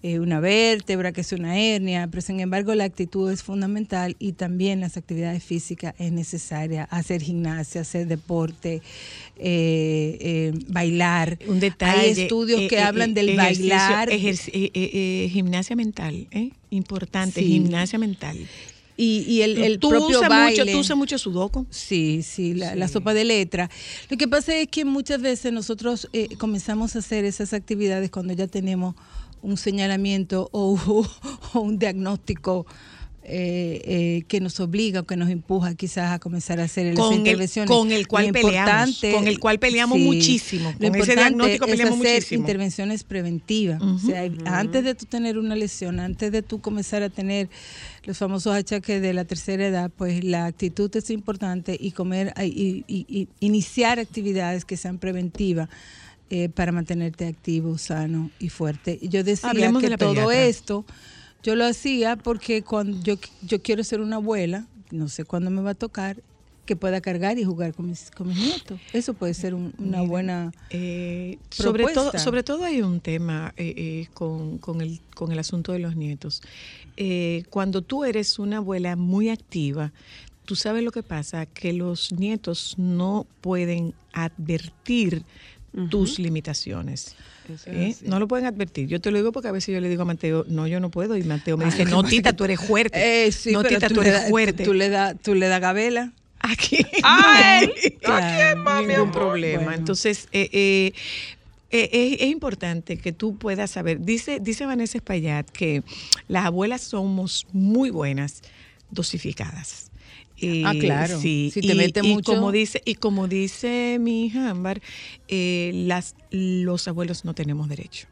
eh, una vértebra, que si una hernia, pero sin embargo la actitud es fundamental y también las actividades físicas es necesaria, hacer gimnasia, hacer deporte, eh, eh, bailar. Un detalle. Hay estudios que hablan del bailar. gimnasia mental, ¿eh? Importante, Sí. gimnasia mental. Y, y el, el tú propio usas baile. mucho, tú usas mucho sudoku. Sí, sí, la, la sopa de letra. Lo que pasa es que muchas veces nosotros eh, comenzamos a hacer esas actividades cuando ya tenemos un señalamiento o, o un diagnóstico eh, eh, que nos obliga o que nos empuja quizás a comenzar a hacer esas Con el- intervenciones. con el cual peleamos, con el cual peleamos muchísimo, Lo con ese diagnóstico es peleamos hacer muchísimo. intervenciones preventivas. O sea, antes de tú tener una lesión, antes de tú comenzar a tener los famosos achaques de la tercera edad, pues la actitud es importante y comer y, y- y iniciar actividades que sean preventivas. eh, para mantenerte activo, sano y fuerte. Yo decía Hablemos de que la todo pediatra. esto yo lo hacía porque cuando yo, yo quiero ser una abuela, no sé cuándo me va a tocar, que pueda cargar y jugar con mis, con mis nietos. Eso puede ser un- una buena Eh, sobre, todo, sobre todo hay un tema eh, eh, con, con el, con el asunto de los nietos. Eh, cuando tú eres una abuela muy activa, tú sabes lo que pasa, que los nietos no pueden advertir tus limitaciones. ¿eh? No lo pueden advertir. Yo te lo digo porque a veces yo le digo a Mateo, no, yo no puedo. Y Mateo me dice, no, Tita, tú eres fuerte. Eh, sí, no, Tita, tú, eres fuerte. Tú, le das tú le das gabela. Aquí. ¡Ay! no hay Claro, ningún amor. problema. Bueno. Entonces, eh, eh, eh, es, es importante que tú puedas saber. Dice, dice Vanessa Espaillat que las abuelas somos muy buenas dosificadas. Eh, Ah, claro. Sí, Si te y, mete y mucho- como dice y como dice mi hija Ámbar, eh, las los abuelos no tenemos derecho.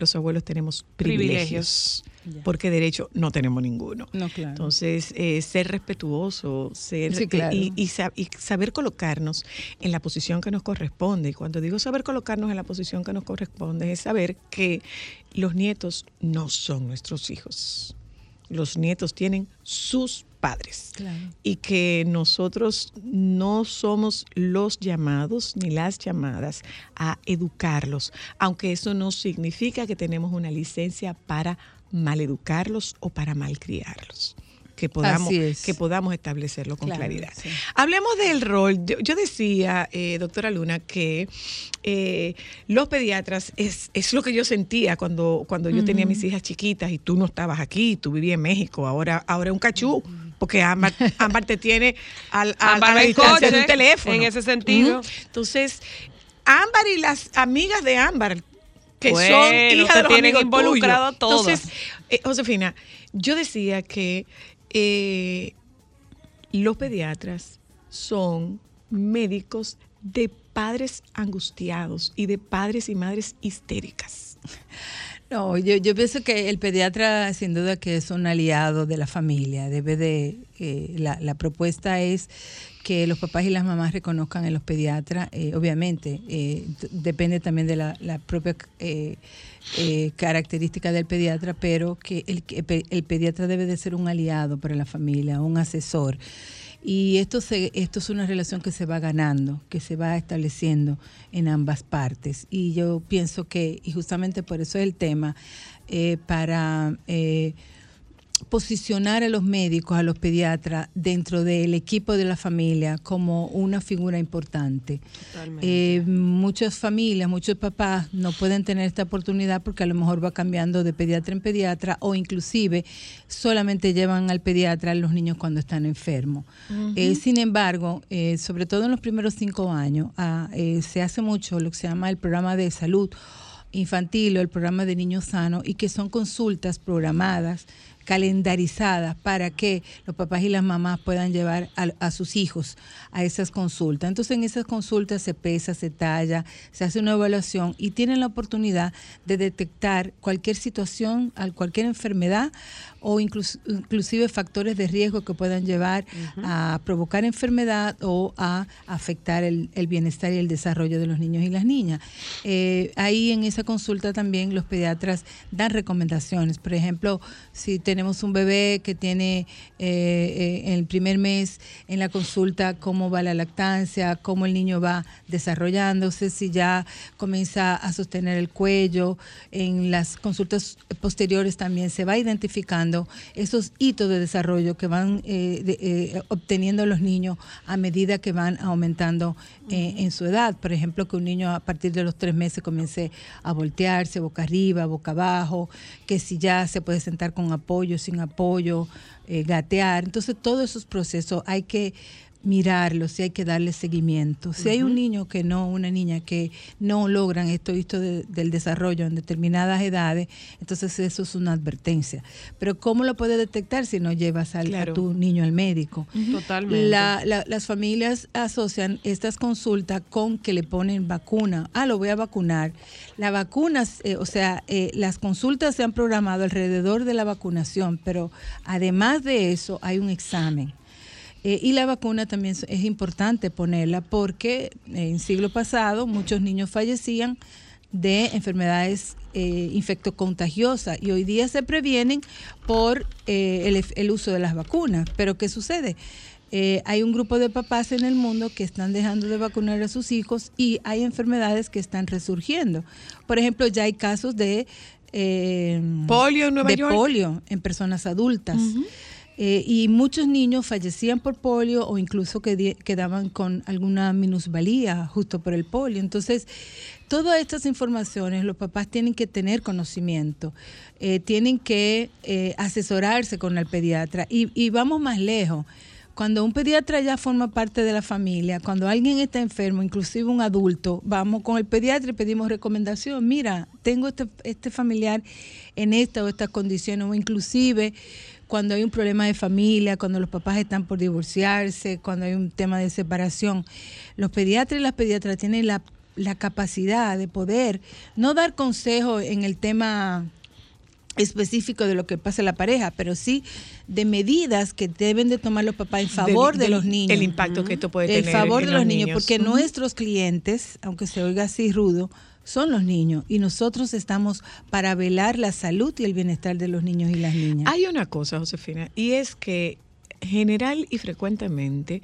Los abuelos tenemos privilegios, porque derecho no tenemos ninguno. No, claro. Entonces, eh, ser respetuoso, ser Sí, claro. y, y sa- y saber colocarnos en la posición que nos corresponde. Y cuando digo saber colocarnos en la posición que nos corresponde, es saber que los nietos no son nuestros hijos. Los nietos tienen sus padres Claro. y que nosotros no somos los llamados ni las llamadas a educarlos, aunque eso no significa que tenemos una licencia para maleducarlos o para malcriarlos. Que podamos, es. que podamos establecerlo con Claro, claridad. sí. Hablemos del rol. Yo, yo decía, eh, doctora Luna, que eh, los pediatras es, es lo que yo sentía cuando, cuando yo tenía mis hijas chiquitas y tú no estabas aquí, tú vivías en México, ahora, ahora es un cachú, porque Ámbar, Ámbar te tiene al, al- Ámbar a la el distancia de coche, un teléfono. en ese sentido. Entonces, Ámbar y las amigas de Ámbar, que Bueno, son hijas de los tienen amigos involucrado todas. Entonces, eh, Josefina, yo decía que eh, los pediatras son médicos de padres angustiados y de padres y madres histéricas. No, yo, yo pienso que el pediatra sin duda que es un aliado de la familia. Debe de, eh, la, la propuesta es que los papás y las mamás reconozcan en los pediatras. eh, obviamente, eh, depende también de la, la propia eh, eh, característica del pediatra, pero que el, el pediatra debe de ser un aliado para la familia, un asesor. Y esto, se, esto es una relación que se va ganando, que se va estableciendo en ambas partes. Y yo pienso que, y justamente por eso es el tema, eh, para eh, posicionar a los médicos, a los pediatras dentro del equipo de la familia como una figura importante. Eh, muchas familias, muchos papás no pueden tener esta oportunidad porque a lo mejor va cambiando de pediatra en pediatra o inclusive solamente llevan al pediatra a los niños cuando están enfermos. Eh, sin embargo, eh, sobre todo en los primeros cinco años, ah, eh, se hace mucho lo que se llama el programa de salud infantil o el programa de niños sanos y que son consultas programadas calendarizadas para que los papás y las mamás puedan llevar a, a sus hijos a esas consultas. Entonces en esas consultas se pesa, se talla, se hace una evaluación y tienen la oportunidad de detectar cualquier situación, al- cualquier enfermedad o inclus- inclusive factores de riesgo que puedan llevar a provocar enfermedad o a afectar el, el bienestar y el desarrollo de los niños y las niñas. Eh, ahí en esa consulta también los pediatras dan recomendaciones. Por ejemplo, si tenemos un bebé que tiene eh, eh, en el primer mes en la consulta cómo va la lactancia, cómo el niño va desarrollándose, si ya comienza a sostener el cuello. En las consultas posteriores también se va identificando esos hitos de desarrollo que van eh, de- eh, obteniendo los niños a medida que van aumentando eh, en su edad. Por ejemplo, que un niño a partir de los tres meses comience a voltearse boca arriba, boca abajo, que si ya se puede sentar con apoyo, sin apoyo, gatear. Entonces, todos esos procesos hay que mirarlos y hay que darle seguimiento. Si hay un niño que no, una niña que no logran esto, esto de- del desarrollo en determinadas edades, entonces eso es una advertencia. Pero ¿cómo lo puedes detectar si no llevas al- Claro. a tu niño al médico? Totalmente. La- la- las familias asocian estas consultas con que le ponen vacuna. Ah, lo voy a vacunar. Las vacunas, eh, o sea, eh, las consultas se han programado alrededor de la vacunación, pero además de eso hay un examen. Eh, y la vacuna también es- importante ponerla porque eh, en siglo pasado muchos niños fallecían de enfermedades eh, infectocontagiosas y hoy día se previenen por eh, el, el uso de las vacunas. Pero ¿qué sucede? Eh, hay un grupo de papás en el mundo que están dejando de vacunar a sus hijos y hay enfermedades que están resurgiendo. Por ejemplo, ya hay casos de Polio en Nueva de York. polio en personas adultas. Eh, y muchos niños fallecían por polio o incluso que quedaban con alguna minusvalía justo por el polio. Entonces, todas estas informaciones los papás tienen que tener conocimiento, eh, tienen que eh, asesorarse con el pediatra. Y, y vamos más lejos. Cuando un pediatra ya forma parte de la familia, cuando alguien está enfermo, inclusive un adulto, vamos con el pediatra y pedimos recomendación. Mira, tengo este, este familiar en esta o esta condición, o inclusive cuando hay un problema de familia, cuando los papás están por divorciarse, cuando hay un tema de separación, los pediatras y las pediatras tienen la, la capacidad de poder no dar consejo en el tema específico de lo que pasa en la pareja, pero sí de medidas que deben de tomar los papás en favor Del- de los niños. El impacto que esto puede En tener. favor en de los niños, niños. porque nuestros clientes, aunque se oiga así rudo, son los niños y nosotros estamos para velar la salud y el bienestar de los niños y las niñas. Hay una cosa, Josefina, y es que general y frecuentemente,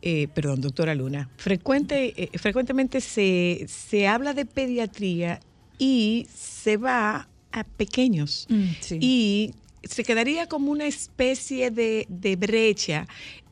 eh, perdón, doctora Luna, frecuente, eh, frecuentemente se, se habla de pediatría y se va a pequeños. Mm, sí. Y se quedaría como una especie de, de brecha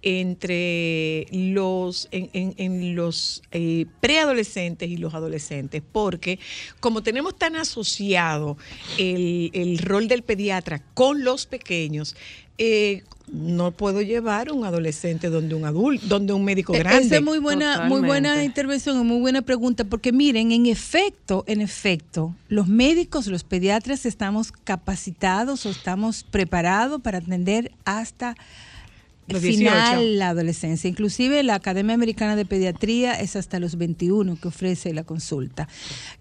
entre los en, en- en los eh, preadolescentes y los adolescentes, porque como tenemos tan asociado el, el rol del pediatra con los pequeños, eh, no puedo llevar un adolescente donde un adulto, donde un médico E- grande. Esa es muy buena, muy buena intervención, y muy buena pregunta, porque miren, en efecto, en efecto, los médicos, los pediatras estamos capacitados o estamos preparados para atender hasta Los final 18. la adolescencia. Inclusive la Academia Americana de Pediatría es hasta los 21 que ofrece la consulta.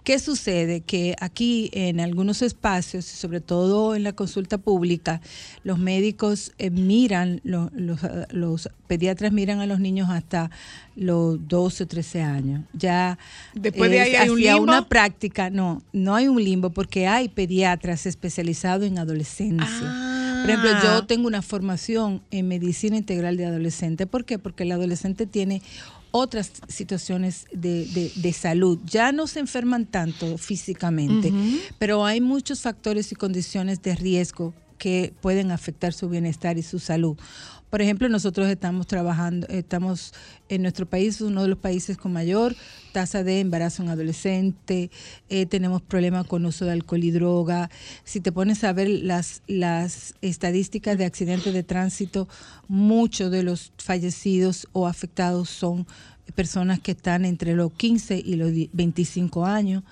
¿Qué sucede? Que aquí en algunos espacios, sobre todo en la consulta pública, los médicos eh, miran, los, eh, los pediatras miran a los niños hasta los 12, 13 años. Ya Después de ahí hay un limbo. una práctica, no, no hay un limbo porque hay pediatras especializados en adolescencia. Por ejemplo, Ah. yo tengo una formación en medicina integral de adolescente. ¿Por qué? Porque el adolescente tiene otras situaciones de, de- de salud. Ya no se enferman tanto físicamente, pero hay muchos factores y condiciones de riesgo que pueden afectar su bienestar y su salud. Por ejemplo, nosotros estamos trabajando, estamos en nuestro país, uno de los países con mayor tasa de embarazo en adolescente, eh, tenemos problemas con uso de alcohol y droga. Si te pones a ver las, las estadísticas de accidentes de tránsito, muchos de los fallecidos o afectados son personas que están entre los 15 y los die- 25 años.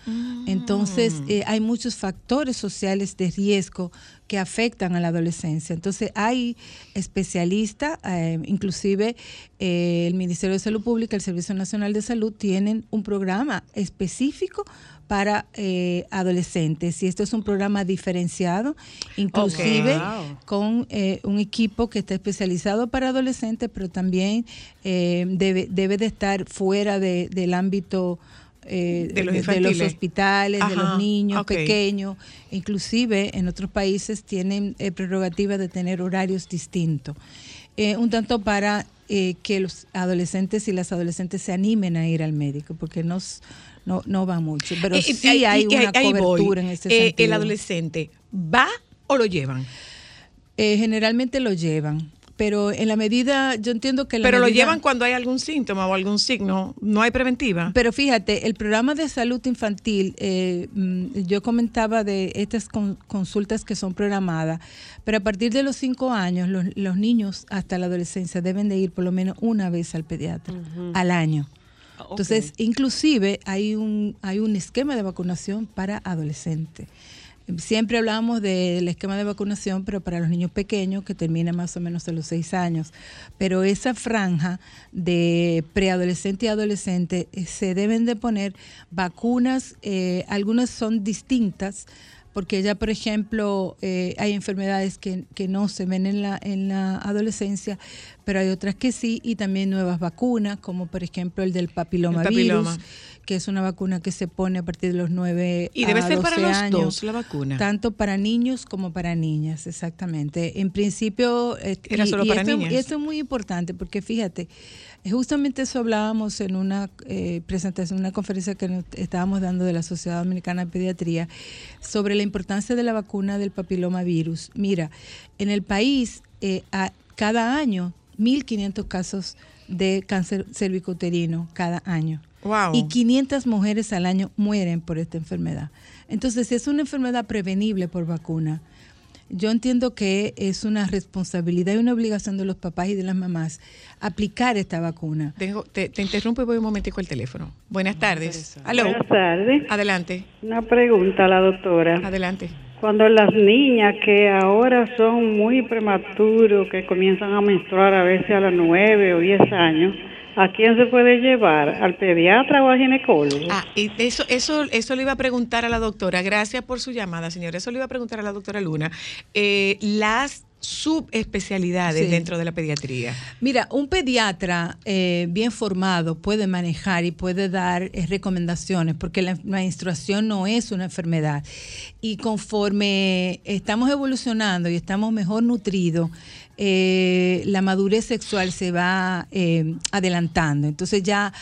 Entonces, eh, hay muchos factores sociales de riesgo que afectan a la adolescencia. Entonces, hay especialistas, eh, inclusive eh, el Ministerio de Salud Pública, el Servicio Nacional de Salud, tienen un programa específico para eh, adolescentes. Y esto es un programa diferenciado, inclusive Wow. con eh, un equipo que está especializado para adolescentes, pero también eh, debe, debe de estar fuera de- del ámbito eh, De los los infantiles. hospitales, de los niños pequeños. Inclusive en otros países tienen eh, prerrogativa de tener horarios distintos. Eh, un tanto para eh, que los adolescentes y las adolescentes se animen a ir al médico, porque no, no, no va mucho. Pero Eh, sí eh, hay y- una cobertura en este Eh, sentido. El adolescente, ¿va o lo llevan? Eh, generalmente lo llevan, pero en la medida, yo entiendo que la Pero lo llevan cuando hay algún síntoma o algún signo. No hay preventiva. Pero fíjate, el programa de salud infantil, eh, mm, yo comentaba de estas con- consultas que son programadas, pero a partir de los cinco años, los, los niños hasta la adolescencia deben de ir por lo menos una vez al pediatra al año. Entonces, inclusive hay un, hay un esquema de vacunación para adolescentes. Siempre hablamos del esquema de vacunación, pero para los niños pequeños, que termina más o menos a los seis años. Pero esa franja de preadolescente y adolescente eh, se deben de poner vacunas, eh, algunas son distintas, porque ya, por ejemplo, eh, hay enfermedades que, que no se ven en la, en la adolescencia, pero hay otras que sí, y también nuevas vacunas, como por ejemplo el del papiloma, El papiloma. que es una vacuna que se pone a partir de los 9 Y debe a ser para 12 los años, dos la vacuna. Tanto para niños como para niñas, exactamente. En principio... eh, Era y- solo y para esto, niñas. y esto es muy importante porque fíjate, eh, justamente eso hablábamos en una eh, presentación, una conferencia que nos estábamos dando de la Sociedad Dominicana de Pediatría sobre la importancia de la vacuna del papiloma virus. Mira, en el país eh, a- cada año 1.500 casos de cáncer cervicouterino cada año. Wow. Y 500 mujeres al año mueren por esta enfermedad. Entonces, es una enfermedad prevenible por vacuna. Yo entiendo que es una responsabilidad y una obligación de los papás y de las mamás aplicar esta vacuna. Te, te interrumpo y voy un momentico al teléfono. Buenas tardes. Buenas tardes. Adelante, Una pregunta a la doctora. adelante. Cuando las niñas que ahora son muy prematuros, que comienzan a menstruar a veces a los nueve o diez años, ¿a quién se puede llevar? ¿Al pediatra o al ginecólogo? Ah, eso, eso, eso le iba a preguntar a la doctora. Gracias por su llamada, señora. Eso le iba a preguntar a la doctora Luna. Eh, las subespecialidades Sí. dentro de la pediatría. Mira, un pediatra eh, bien formado puede manejar y puede dar eh, recomendaciones porque la menstruación no es una enfermedad. Y conforme estamos evolucionando y estamos mejor nutridos, eh, la madurez sexual se va adelantando. Entonces ya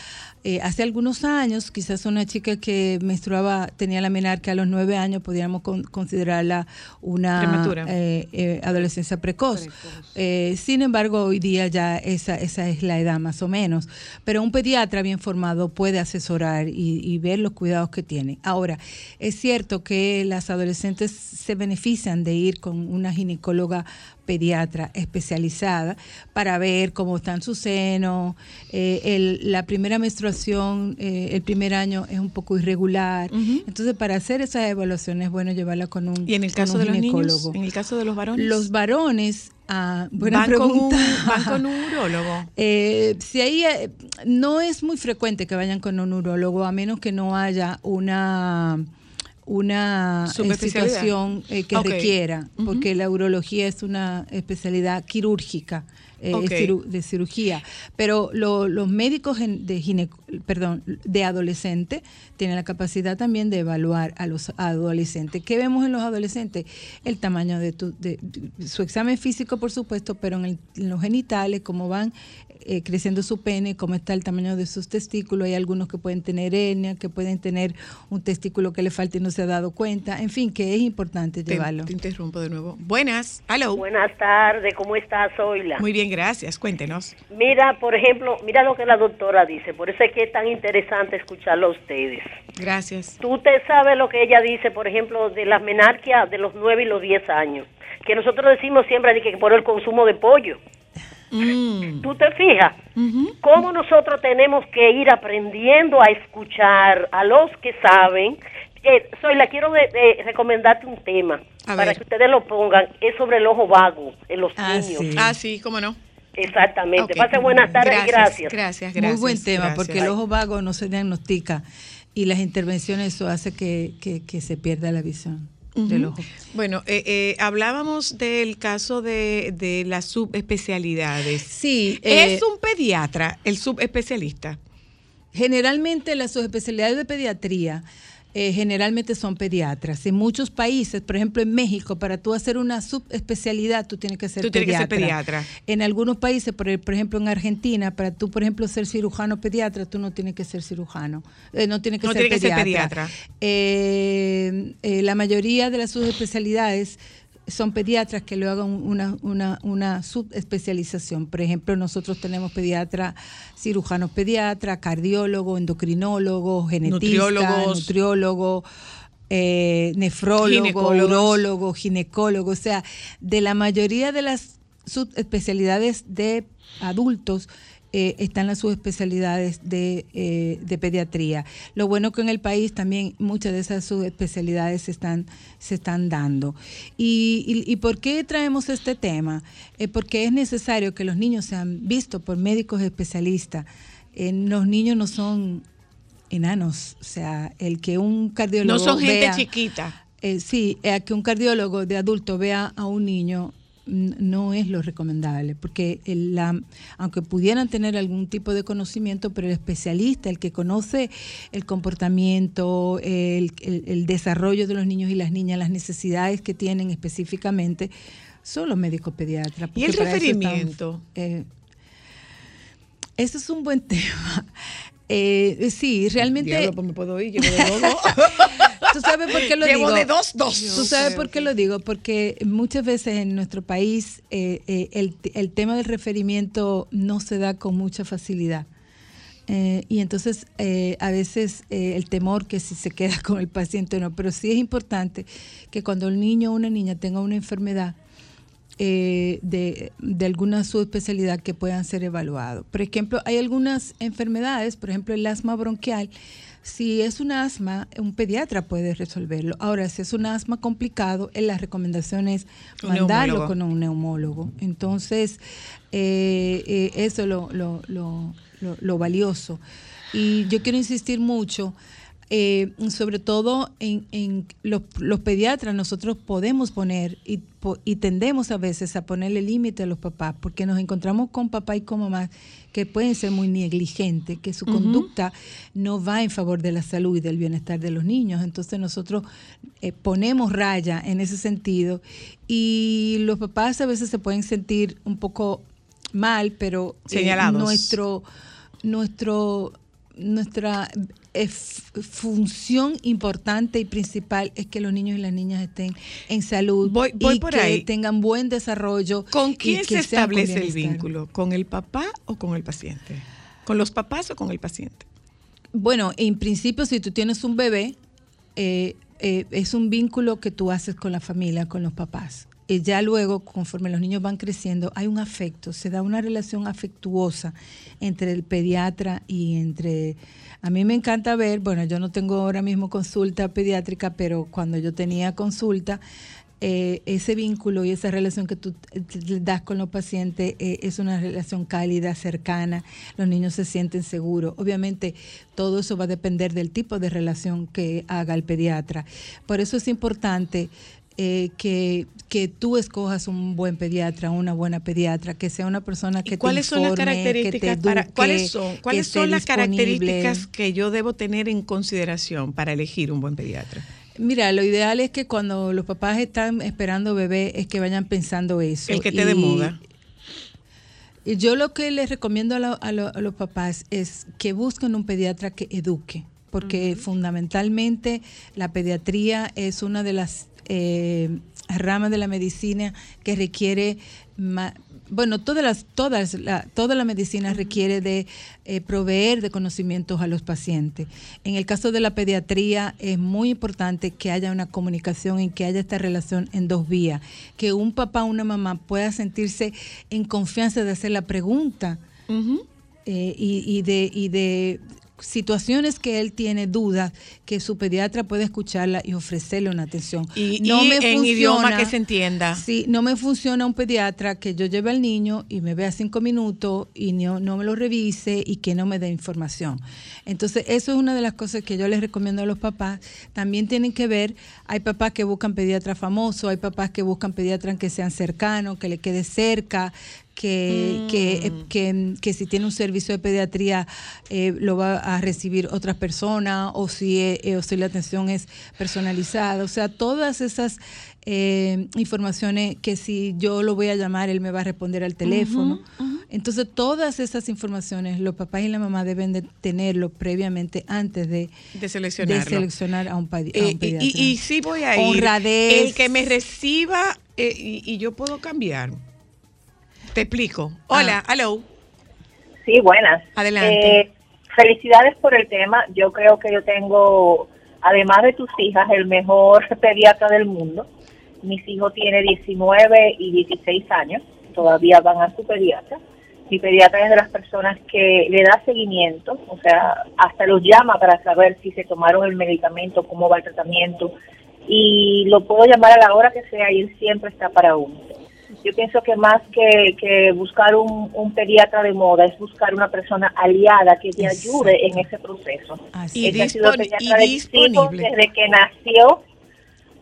eh, hace algunos años, quizás una chica que menstruaba, tenía la menarca a los nueve años, podríamos con- considerarla una eh, eh, adolescencia precoz. Sin embargo, hoy día ya esa, esa es la edad más o menos. Pero un pediatra bien formado puede asesorar y, y ver los cuidados que tiene. Ahora, es cierto que las adolescentes se benefician de ir con una ginecóloga pediatra especializada para ver cómo están sus senos. eh, el- la primera menstruación, eh, el primer año es un poco irregular. Entonces, para hacer esas evaluaciones es bueno llevarla con un, Y en el caso de los niños, en el caso de los varones. Los varones, ah, buena van, con un, van con un urólogo. Eh, si ahí eh, no es muy frecuente que vayan con un urólogo, a menos que no haya una una situación eh, que Ok. requiera, porque la urología es una especialidad quirúrgica. eh, ciru- de cirugía, pero lo- los médicos de gine- perdón, de adolescente tienen la capacidad también de evaluar a los adolescentes. ¿Qué vemos en los adolescentes? El tamaño de, tu, de, de- su examen físico, por supuesto, pero en, el- en los genitales, cómo van eh, creciendo su pene, cómo está el tamaño de sus testículos. Hay algunos que pueden tener hernia, que pueden tener un testículo que le falta y no se ha dado cuenta. En fin, que es importante Te, llevarlo. te interrumpo de nuevo. Buenas, hello. Buenas tardes, ¿cómo estás, Zoila? Muy bien, gracias. Cuéntenos. Mira, por ejemplo, mira lo que la doctora dice, por eso es que es tan interesante escucharlo a ustedes. Gracias. Tú te sabes lo que ella dice, por ejemplo, de las menarquias de los 9 y los 10 años, que nosotros decimos siempre que por el consumo de pollo. Mm. ¿Tú te fijas? ¿Cómo nosotros tenemos que ir aprendiendo a escuchar a los que saben? Eh, soy la quiero de- de recomendarte un tema A para ver. que ustedes lo pongan. Es sobre el ojo vago en los Ah, niños. sí. Ah, sí, cómo no. Exactamente. Ok. Pase buenas tardes y gracias. Gracias, gracias. Muy buen tema, gracias. porque el ojo vago no se diagnostica y las intervenciones eso hace que, que- que se pierda la visión del Ujú. ojo. Bueno, eh, eh, hablábamos del caso de, de las subespecialidades. Sí, eh, ¿Es un pediatra el subespecialista? Generalmente las subespecialidades de pediatría eh, generalmente son pediatras. En muchos países, por ejemplo en México, para tú hacer una subespecialidad tú tienes que ser Tú tienes que ser pediatra. En algunos países, por, por ejemplo en Argentina, para tú, por ejemplo, ser cirujano pediatra, tú no tienes que ser cirujano, eh, no tienes que, No ser, tiene que ser pediatra. eh, la mayoría de las subespecialidades son pediatras que luego hagan una, una, una subespecialización. Por ejemplo, nosotros tenemos pediatra, cirujanos pediatra, cardiólogo, endocrinólogo, genetista, Nutriólogos. nutriólogo, eh, nefrólogo, Ginecólogos. urólogo, ginecólogo. O sea, de la mayoría de las subespecialidades de adultos, eh, están las subespecialidades de, eh, de pediatría. Lo bueno que en el país también muchas de esas subespecialidades se están, se están dando. ¿Y, y, y por qué traemos este tema? Eh, porque es necesario que los niños sean vistos por médicos especialistas. Los niños no son enanos, o sea, el que un cardiólogo No son gente vea- chiquita. sí, que un cardiólogo de adulto vea a un niño no es lo recomendable, porque el- la, aunque pudieran tener algún tipo de conocimiento, pero el especialista, el que conoce el comportamiento, el, el- el desarrollo de los niños y las niñas, las necesidades que tienen específicamente, son los médicos pediatras. ¿Y el porque para eso están- referimiento? eh, ese es un buen tema. Eh, sí, realmente. Diablo, pues me puedo ir, de todo. ¿Tú sabes por qué lo Llevo digo? de dos, dos. ¿Tú sabes por qué lo digo? Porque muchas veces en nuestro país eh, eh, el, el tema del referimiento no se da con mucha facilidad. Eh, y entonces eh, a veces eh, el temor que si se queda con el paciente o no, pero sí es importante que cuando el niño o una niña tenga una enfermedad eh, de, de alguna subespecialidad que puedan ser evaluados. Por ejemplo, hay algunas enfermedades, por ejemplo el asma bronquial, si es un asma, un pediatra puede resolverlo. Ahora, si es un asma complicado, eh, la recomendación es mandarlo con un neumólogo. Entonces, eh, eh, eso es lo, lo, lo- lo valioso. Y yo quiero insistir mucho, eh, sobre todo en, en los, los pediatras, nosotros podemos poner y, po- y tendemos a veces a ponerle límite a los papás, porque nos encontramos con papá y con mamá que pueden ser muy negligentes, que su conducta no va en favor de la salud y del bienestar de los niños. Entonces nosotros eh, ponemos raya en ese sentido y los papás a veces se pueden sentir un poco mal, pero eh, Señalados. nuestro, nuestro, nuestra eh, función importante y principal es que los niños y las niñas estén en salud Voy- voy y por que ahí. tengan buen desarrollo. ¿Con quién se establece el vínculo? ¿Con el papá o con el paciente? ¿Con los papás o con el paciente? Bueno, en principio, si tú tienes un bebé, eh, eh, es un vínculo que tú haces con la familia, con los papás. Eh, ya luego, conforme los niños van creciendo, hay un afecto, se da una relación afectuosa entre el pediatra y entre... A mí me encanta ver, bueno, yo no tengo ahora mismo consulta pediátrica, pero cuando yo tenía consulta, eh, ese vínculo y esa relación que tú das con los pacientes eh, es una relación cálida, cercana, los niños se sienten seguros. Obviamente todo eso va a depender del tipo de relación que haga el pediatra. Por eso es importante eh, que, que tú escojas un buen pediatra, una buena pediatra, que sea una persona que ¿Y cuáles te son las informe, que te características para cuáles son cuáles son las disponible? características que yo debo tener en consideración para elegir un buen pediatra? Mira, lo ideal es que cuando los papás están esperando bebé es que vayan pensando eso. El que esté de moda. yo lo que les recomiendo a, lo- a lo- a los papás es que busquen un pediatra que eduque, porque fundamentalmente la pediatría es una de las eh, ramas de la medicina que requiere ma- bueno, todas las, todas la, toda la medicina requiere de eh, proveer de conocimientos a los pacientes. En el caso de la pediatría es muy importante que haya una comunicación y que haya esta relación en dos vías, que un papá o una mamá pueda sentirse en confianza de hacer la pregunta eh, y, y de, y de situaciones que él tiene dudas, que su pediatra puede escucharla y ofrecerle una atención. Y, y en idioma que se entienda. Sí, no me funciona un pediatra que yo lleve al niño y me vea cinco minutos y no, no me lo revise y que no me dé información. Entonces, eso es una de las cosas que yo les recomiendo a los papás. También tienen que ver, hay papás que buscan pediatra famoso, hay papás que buscan pediatras que sean cercanos, que le quede cerca, que, que, eh, que, que si tiene un servicio de pediatría eh, lo va a recibir otra persona o si, eh, o si la atención es personalizada. O sea, todas esas eh, informaciones que si yo lo voy a llamar, él me va a responder al teléfono. Entonces, todas esas informaciones los papás y la mamá deben de tenerlo previamente antes de, De seleccionarlo. de seleccionar a un, a Eh, un y, pediatra. y- y sí voy a ir. Honradez. El que me reciba eh, y, y yo puedo cambiar. Te explico. Hola, hello. Sí, buenas. Adelante. Eh, felicidades por el tema. Yo creo que yo tengo, además de tus hijas, el mejor pediatra del mundo. Mis hijos tienen 19 y 16 años. Todavía van a su pediatra. Mi pediatra es de las personas que le da seguimiento, o sea, hasta los llama para saber si se tomaron el medicamento, cómo va el tratamiento. Y lo puedo llamar a la hora que sea y él siempre está para uno. Yo pienso que más que, que buscar un, un pediatra de moda es buscar una persona aliada que te ayude en ese proceso. Y Ese ha sido pediatra y disponible. desde que nació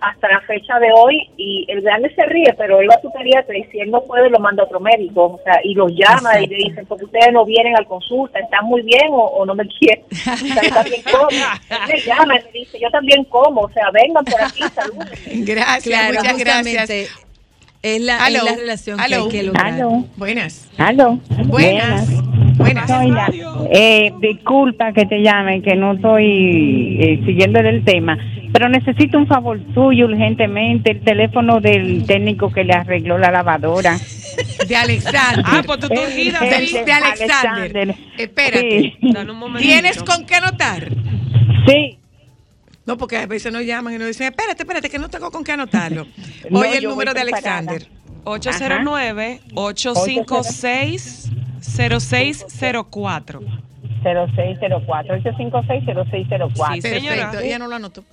hasta la fecha de hoy y el grande se ríe, pero él va a su pediatra y si él no puede lo manda a otro médico, o sea, y los llama y le dicen, porque ustedes no vienen al consulta, ¿están muy bien o, o no me quieren? O sea, yo también como. Él me llama y me dice, yo también como, o sea, vengan por aquí, saluden. Gracias, Claro, muchas justamente gracias. Es la, es la relación que hay que lograr. Aló. Buenas. Aló. Buenas. Buenas. Oiga, eh, disculpa que te llame, que no estoy eh, siguiendo el tema, pero necesito un favor suyo urgentemente, el teléfono del técnico que le arregló la lavadora. De Alexander. Ah, pues tú el de, de de Alexander. Alexander. Espérate. Sí. Dale un. ¿Tienes con qué anotar? Sí. No, porque a veces nos llaman y nos dicen, espérate, espérate, que no tengo con qué anotarlo. No, Oye, el número de. Alexander. 809-856-0604. 0604, 856-0604. Sí, señora. Perfecto, ella no lo anotó.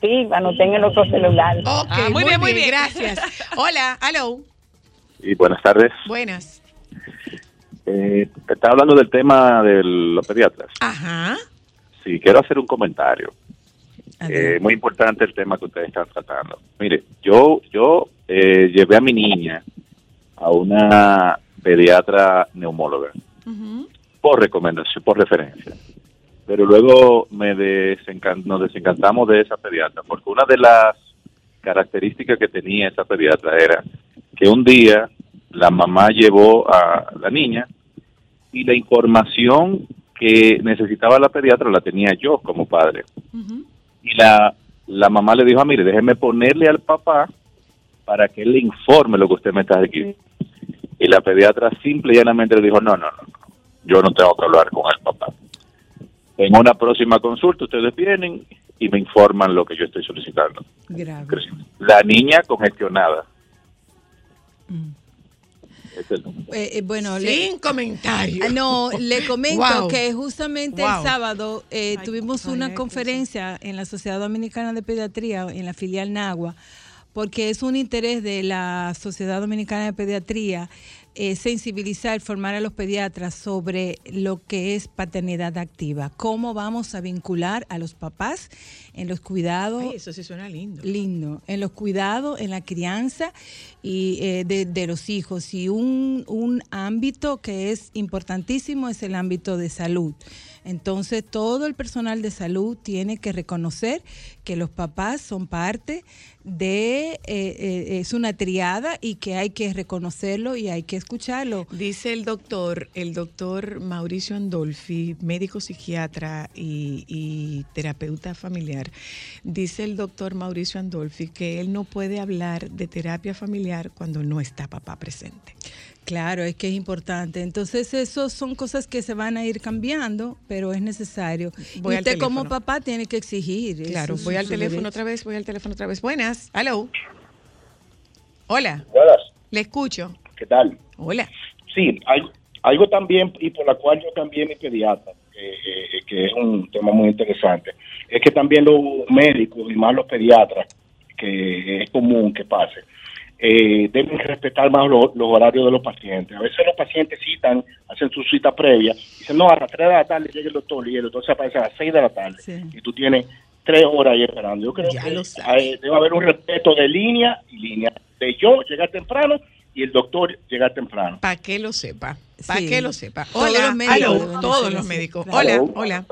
Sí, anoté en el otro celular. Ok, Ah, muy bien, muy bien. Gracias. Hola, hello. Y buenas tardes. Buenas. Eh, está hablando del tema de los pediatras. Ajá. Sí, quiero hacer un comentario. Eh, muy importante el tema que ustedes están tratando. Mire, yo yo eh, llevé a mi niña a una pediatra neumóloga por recomendación, por referencia. Pero luego me desencan- nos desencantamos de esa pediatra porque una de las características que tenía esa pediatra era que un día la mamá llevó a la niña y la información que necesitaba la pediatra la tenía yo como padre. Y la, la mamá le dijo, ah, mire, déjeme ponerle al papá para que él le informe lo que usted me está diciendo. Y la pediatra simple y llanamente le dijo, no, no, no, yo no tengo que hablar con el papá. En una próxima consulta ustedes vienen y me informan lo que yo estoy solicitando. Grave. La niña congestionada, número. Eh, eh, bueno, Sin comentario. Ah, No, le comento Wow. que justamente Wow. el sábado eh, tuvimos una conferencia en la Sociedad Dominicana de Pediatría, en la filial Nagua, porque es un interés de la Sociedad Dominicana de Pediatría eh, sensibilizar, formar a los pediatras sobre lo que es paternidad activa, cómo vamos a vincular a los papás en los cuidados Ay, eso sí suena lindo. lindo en los cuidados, en la crianza y eh, de, de los hijos. Y un, un ámbito que es importantísimo es el ámbito de salud. Entonces, todo el personal de salud tiene que reconocer que los papás son parte de, eh, eh, es una triada y que hay que reconocerlo y hay que escucharlo. Dice el doctor, el doctor Mauricio Andolfi, médico psiquiatra y, y terapeuta familiar, dice el doctor Mauricio Andolfi que él no puede hablar de terapia familiar cuando no está papá presente. Claro, es que es importante. Entonces, eso son cosas que se van a ir cambiando, pero es necesario. Voy y usted como teléfono. papá tiene que exigir. Claro, eso voy al teléfono derecho. otra vez, voy al teléfono otra vez. Buenas, hello. Hola, Buenas, le escucho. ¿qué tal? Hola. Sí, hay, algo también, y por la cual yo cambié mi pediatra, eh, que es un tema muy interesante, es que también los médicos y más los pediatras, que es común que pase, eh, deben respetar más lo- los horarios de los pacientes. A veces los pacientes citan, hacen su cita previa, y dicen, no, a las 3 de la tarde llega el doctor y el doctor se aparece a las 6 de la tarde, y tú tienes tres horas ahí esperando. Yo creo Ya que debe haber un respeto de línea y línea, de yo llegar temprano y el doctor llegar temprano. Para que lo sepa, para Sí. que lo sepa. Todos Hola, los médicos de todos los médicos. Hola, hola.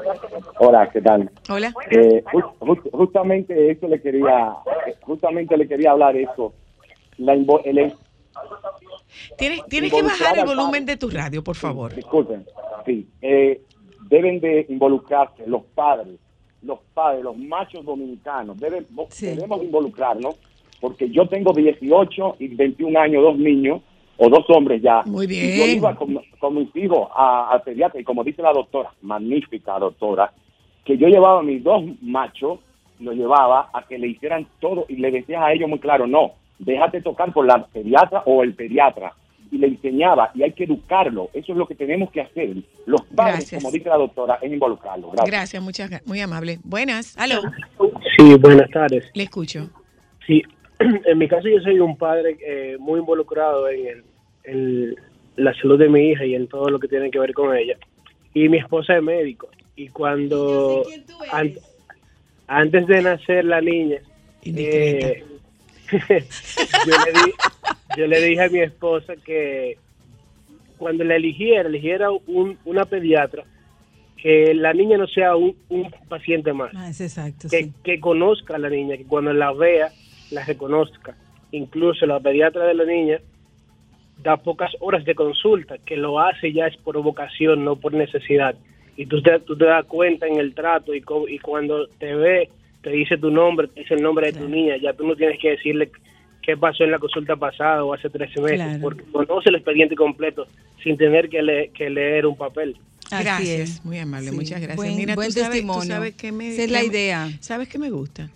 Hola, ¿qué tal? Hola. Eh, ju- ju- justamente eso le quería, justamente le quería hablar eso. La el- Tienes, tienes que bajar el volumen de tu radio, por favor. disculpen, sí, eh, deben de involucrarse los padres, los padres, los machos dominicanos, deben, debemos involucrarnos, porque yo tengo 18 y 21 años, dos niños, o dos hombres ya. Muy Y yo bien. iba con, con mis hijos a- al pediatra, y como dice la doctora, magnífica doctora, que yo llevaba a mis dos machos, los llevaba a que le hicieran todo, y le decía a ellos muy claro, no, déjate tocar por la pediatra o el pediatra. Y le enseñaba, y hay que educarlo. Eso es lo que tenemos que hacer. Los padres, Gracias. como dice la doctora, es involucrarlo. Gracias. Gracias, muchas muy amable. Buenas, aló. Sí, buenas tardes. Le escucho. Sí, en mi caso yo soy un padre eh, muy involucrado en, el- en la salud de mi hija y en todo lo que tiene que ver con ella. Y mi esposa es médico. Y cuando an- antes de nacer la niña, eh, yo, le di- yo le dije a mi esposa que cuando la eligiera, eligiera un- una pediatra, que la niña no sea un, un paciente más Ah, es exacto. que, sí. que conozca a la niña, que cuando la vea, la reconozca. Incluso la pediatra de la niña da pocas horas de consulta, que lo hace ya es por vocación, no por necesidad. Y tú te, tú te das cuenta en el trato y, co- y cuando te ve, te dice tu nombre, te dice el nombre de tu niña, ya tú no tienes que decirle qué pasó en la consulta pasada o hace 13 meses, Claro. porque conoce el expediente completo sin tener que, le- que leer un papel. Así Gracias, es. muy amable, Sí, muchas gracias. buen- Mira, buen tú sabes, tú testimonio. sabes que me, Esa es la idea. ¿Sabes qué me gusta?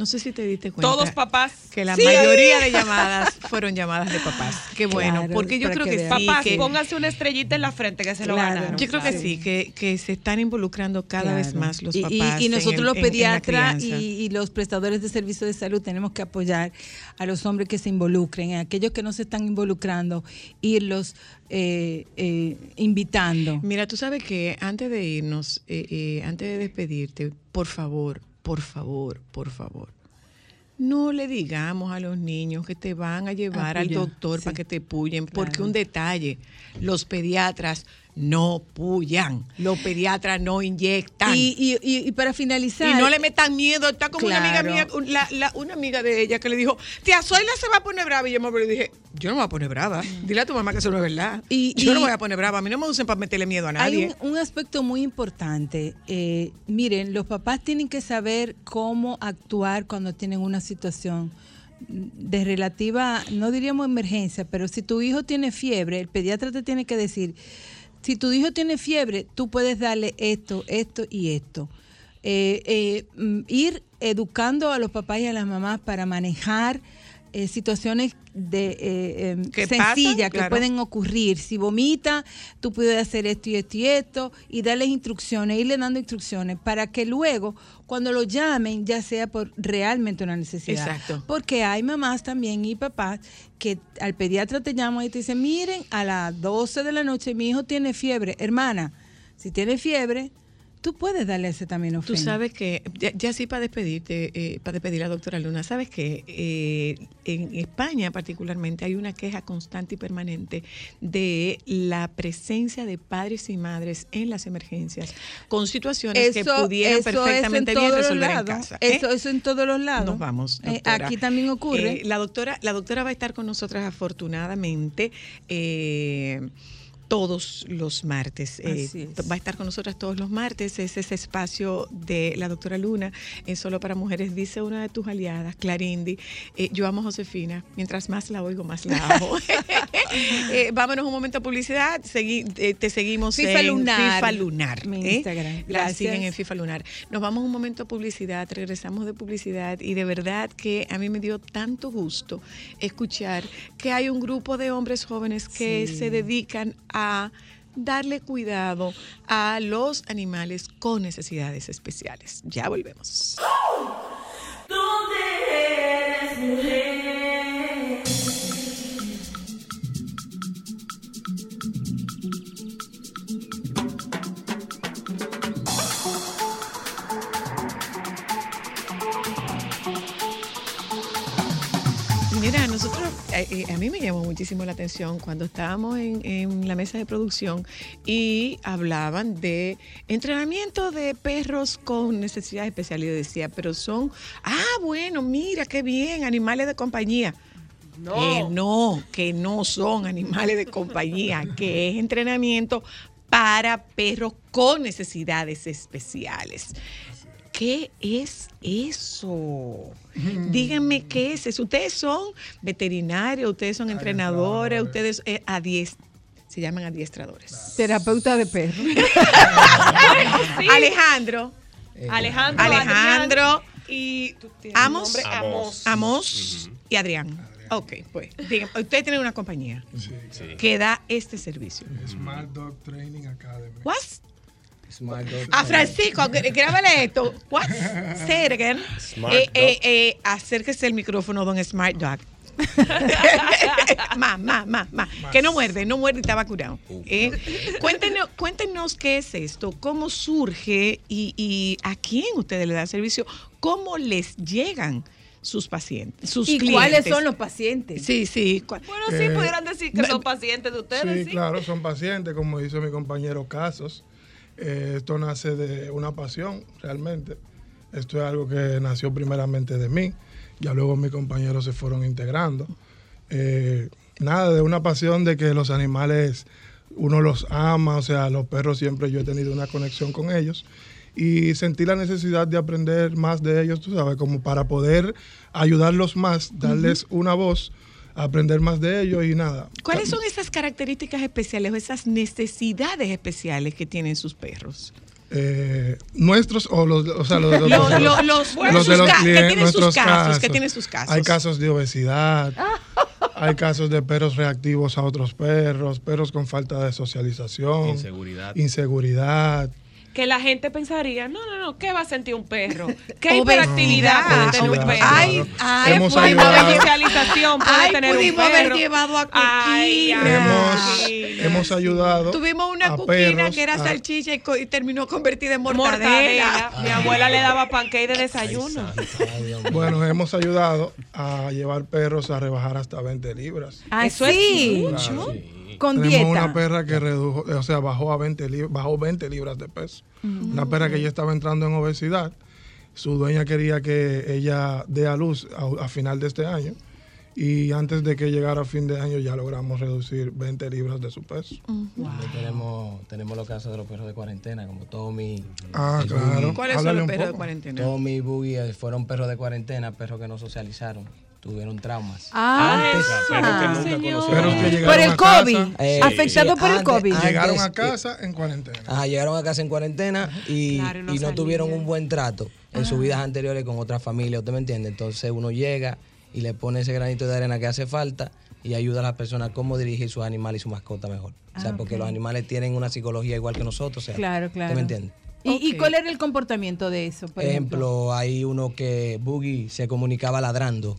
No sé si te diste cuenta. Todos papás. Que la Sí. mayoría de llamadas fueron llamadas de papás. Qué bueno, Claro, porque yo creo que que, vean. sí. Papás, que- pónganse una estrellita en la frente que se lo Claro. ganaron. Yo creo que sí, que, que se están involucrando cada vez más los Y- y- papás. Y, nosotros los pediatras y los prestadores de servicios de salud tenemos que apoyar a los hombres que se involucren, a aquellos que no se están involucrando, irlos eh, eh, invitando. Mira, tú sabes que antes de irnos, eh, eh, antes de despedirte, por favor, por favor, por favor, no le digamos a los niños que te van a llevar al doctor para que te puyen, porque un detalle, los pediatras no puyan, los pediatras no inyectan. Y, y- y- y para finalizar. Y no le metan miedo. Está como una amiga mía, un- la- la- una amiga de ella que le dijo, tía Zoila se va a poner brava. Y yo me le dije, yo no me voy a poner brava. Dile a tu mamá que eso no es verdad. Y- yo no me voy a poner brava. A mí no me usen para meterle miedo a Hay nadie. un, un aspecto muy importante. Eh, miren, los papás tienen que saber cómo actuar cuando tienen una situación de relativa, no diríamos emergencia, pero si tu hijo tiene fiebre, el pediatra te tiene que decir, si tu hijo tiene fiebre, tú puedes darle esto, esto y esto. Eh, eh, mm, ir educando a los papás y a las mamás para manejar eh, situaciones de eh, em, ¿Qué sencillas que Claro. pueden ocurrir. Si vomita, tú puedes hacer esto y esto y esto y darles instrucciones, irle dando instrucciones para que luego, cuando lo llamen, ya sea por realmente una necesidad. Exacto. Porque hay mamás también y papás que al pediatra te llaman y te dicen, miren, a las 12 de la noche mi hijo tiene fiebre. Hermana, si tiene fiebre, tú puedes darle acetaminofén. Tú sabes que, ya, ya sí para despedirte, eh, para despedir a la doctora Luna, sabes que eh, en España particularmente hay una queja constante y permanente de la presencia de padres y madres en las emergencias con situaciones que pudieran perfectamente bien resolver en casa. ¿eh? Eso, eso en todos los lados. Nos vamos. Eh, doctora. aquí también ocurre. Eh, la doctora, la doctora va a estar con nosotras afortunadamente. eh, todos los martes. Eh. Va a estar con nosotras todos los martes. Es ese espacio de la doctora Luna en Solo para Mujeres. Dice una de tus aliadas, Clarindi, eh, yo amo a Josefina. Mientras más la oigo, más la amo. Eh, vámonos un momento a publicidad. Segui- eh, te seguimos FIFA en Lunar. FIFA Lunar. Mi. Instagram. La siguen en FIFA Lunar. Nos vamos un momento a publicidad, regresamos de publicidad y de verdad que a mí me dio tanto gusto escuchar que hay un grupo de hombres jóvenes que Sí. se dedican a darle cuidado a los animales con necesidades especiales. Ya volvemos. Mira, nosotros, a mí me llamó muchísimo la atención cuando estábamos en, en la mesa de producción y hablaban de entrenamiento de perros con necesidades especiales. Yo decía, pero son, ah, bueno, mira, qué bien, animales de compañía. No. Que no, que no son animales de compañía, que es entrenamiento para perros con necesidades especiales. ¿Qué es eso? Díganme qué es eso. Ustedes son veterinarios, ustedes son entrenadores, ustedes eh, se llaman adiestradores. Terapeuta de perros. Alejandro. Alejandro, Alejandro y Amos, Amos. Amos y Adrián. Ok, pues. ustedes tienen una compañía que da este servicio. Smart Dog Training Academy. What? A Francisco, gr- grábale esto. What? Say it again. Smart Eh, eh, eh, acérquese el micrófono, don Smart Dog. más, más, más, más. Que no muerde, no muerde y está vacunado. Eh, cuéntenos, cuéntenos qué es esto, cómo surge y, y a quién ustedes le dan servicio, cómo les llegan sus pacientes, sus ¿Y clientes. cuáles son los pacientes? Sí, sí. Bueno, sí, Eh, pudieran decir que son pacientes de ustedes, Sí, sí. claro, son pacientes, como dice mi compañero Casos. Eh, esto nace de una pasión, realmente. Esto es algo que nació primeramente de mí. Ya luego mis compañeros se fueron integrando. Eh, nada, de una pasión de que los animales uno los ama, o sea, los perros siempre yo he tenido una conexión con ellos y sentí la necesidad de aprender más de ellos, tú sabes, como para poder ayudarlos más, darles una voz, aprender más de ellos y nada. ¿Cuáles son esas características especiales o esas necesidades especiales que tienen sus perros? Eh, nuestros o los, o sea, los, los- Lo- los- lo- los- los sus ca- que clien- tienen sus nuestros casos, que tienen sus casos. Hay casos de obesidad, hay casos de perros reactivos a otros perros, perros con falta de socialización, Inseguridad. inseguridad. Que la gente pensaría, no, no, no, ¿qué va a sentir un perro? ¿Qué hiperactividad puede tener un perro? Ay, ay, Hemos puede Ay, tener un pudimos haber perro. llevado a Ay, Coquina. Hemos, hemos ayudado Tuvimos una a cuquina que era a- salchicha y, terminó convertida en mortadela. Mortadela. Mi abuela le daba pancake de desayuno. Bueno, hemos ayudado a llevar perros a rebajar hasta 20 libras. Ah, Eso es sí. Con Tenemos dieta. una perra que redujo, o sea, bajó a 20 libras, bajó 20 libras de peso. Una perra que ya estaba entrando en obesidad. Su dueña quería que ella dé a luz a, a final de este año. Y antes de que llegara a fin de año ya logramos reducir 20 libras de su peso. También tenemos, tenemos los casos de los perros de cuarentena, como Tommy. Ah, claro. ¿Cuáles son los un perros de cuarentena? Tommy y Boogie eh, fueron perros de cuarentena, perros que no socializaron, tuvieron traumas. Ah, Antes- que nunca que por el a casa, COVID. Eh, Afectado sí, por el COVID. antes- llegaron a eh, casa en cuarentena. Ajá, llegaron a casa en cuarentena y, Claro, no y no tuvieron un buen trato en sus vidas anteriores con otra familia, ¿usted me entiende? Entonces uno llega y le pone ese granito de arena que hace falta y ayuda a las personas a cómo dirigir sus animales y su mascota mejor. o sea, Ah, porque los animales tienen una psicología igual que nosotros. O sea, Claro, ¿tú claro. me entiendes? ¿Y, y cuál era el comportamiento de eso? Por ejemplo? ejemplo, hay uno que Boogie se comunicaba ladrando.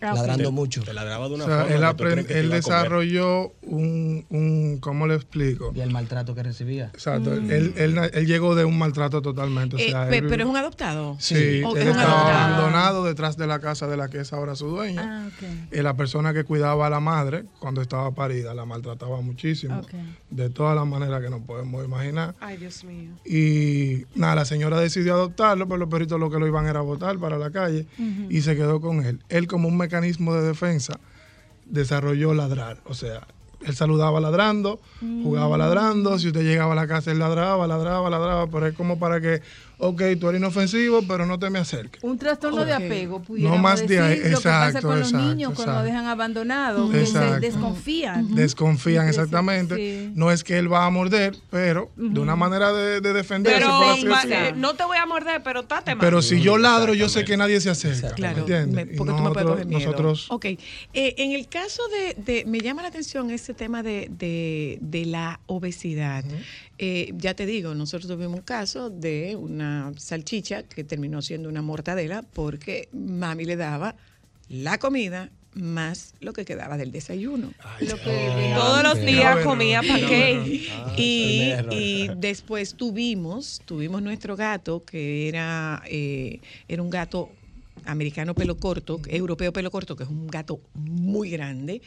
Ah, ok. ladrando mucho. Te ladraba de O una sea, forma él, aprend- que él desarrolló un, un, ¿cómo le explico? Y el maltrato que recibía. Exacto, Mm. él, él, él llegó de un maltrato totalmente. O Eh, sea, él- pero es un adoptado. Sí, él es un estaba adoptado. abandonado detrás de la casa de la que es ahora su dueña. Ah, ok. Eh, la persona que cuidaba a la madre cuando estaba parida la maltrataba muchísimo, Ok. de todas las maneras que nos podemos imaginar. Ay, Dios mío. Y nada, la señora decidió adoptarlo, pero los perritos lo que lo iban era a botar para la calle y se quedó con él. Él como un mecanismo de defensa desarrolló ladrar, o sea, él saludaba ladrando, jugaba ladrando, si usted llegaba a la casa él ladraba, ladraba, ladraba, pero es como para que, ok, tú eres inofensivo, pero no te me acerques. Un trastorno de apego, pudiéramos No más de decir, ahí, lo que pasa exacto, los exacto, niños cuando exacto. dejan abandonados, que se Exacto. desconfían. Desconfían exactamente. sí. No es que él va a morder, pero de una manera de, de defenderse, Pero por eh, no te voy a morder, pero tate más. Pero si yo ladro, yo sé que nadie se acerca. Claro, ¿me entiendes? me- Y porque tú me puedes nosotros- coger miedo. nosotros Ok, eh, en el caso de, de- me llama la atención ese tema de, de- de la obesidad. Eh, ya te digo, nosotros tuvimos un caso de una salchicha que terminó siendo una mortadela porque mami le daba la comida más lo que quedaba del desayuno. Lo que Todos los días comía pancake. error. y después tuvimos, tuvimos nuestro gato que era, eh, era un gato americano pelo corto, europeo pelo corto, que es un gato muy grande,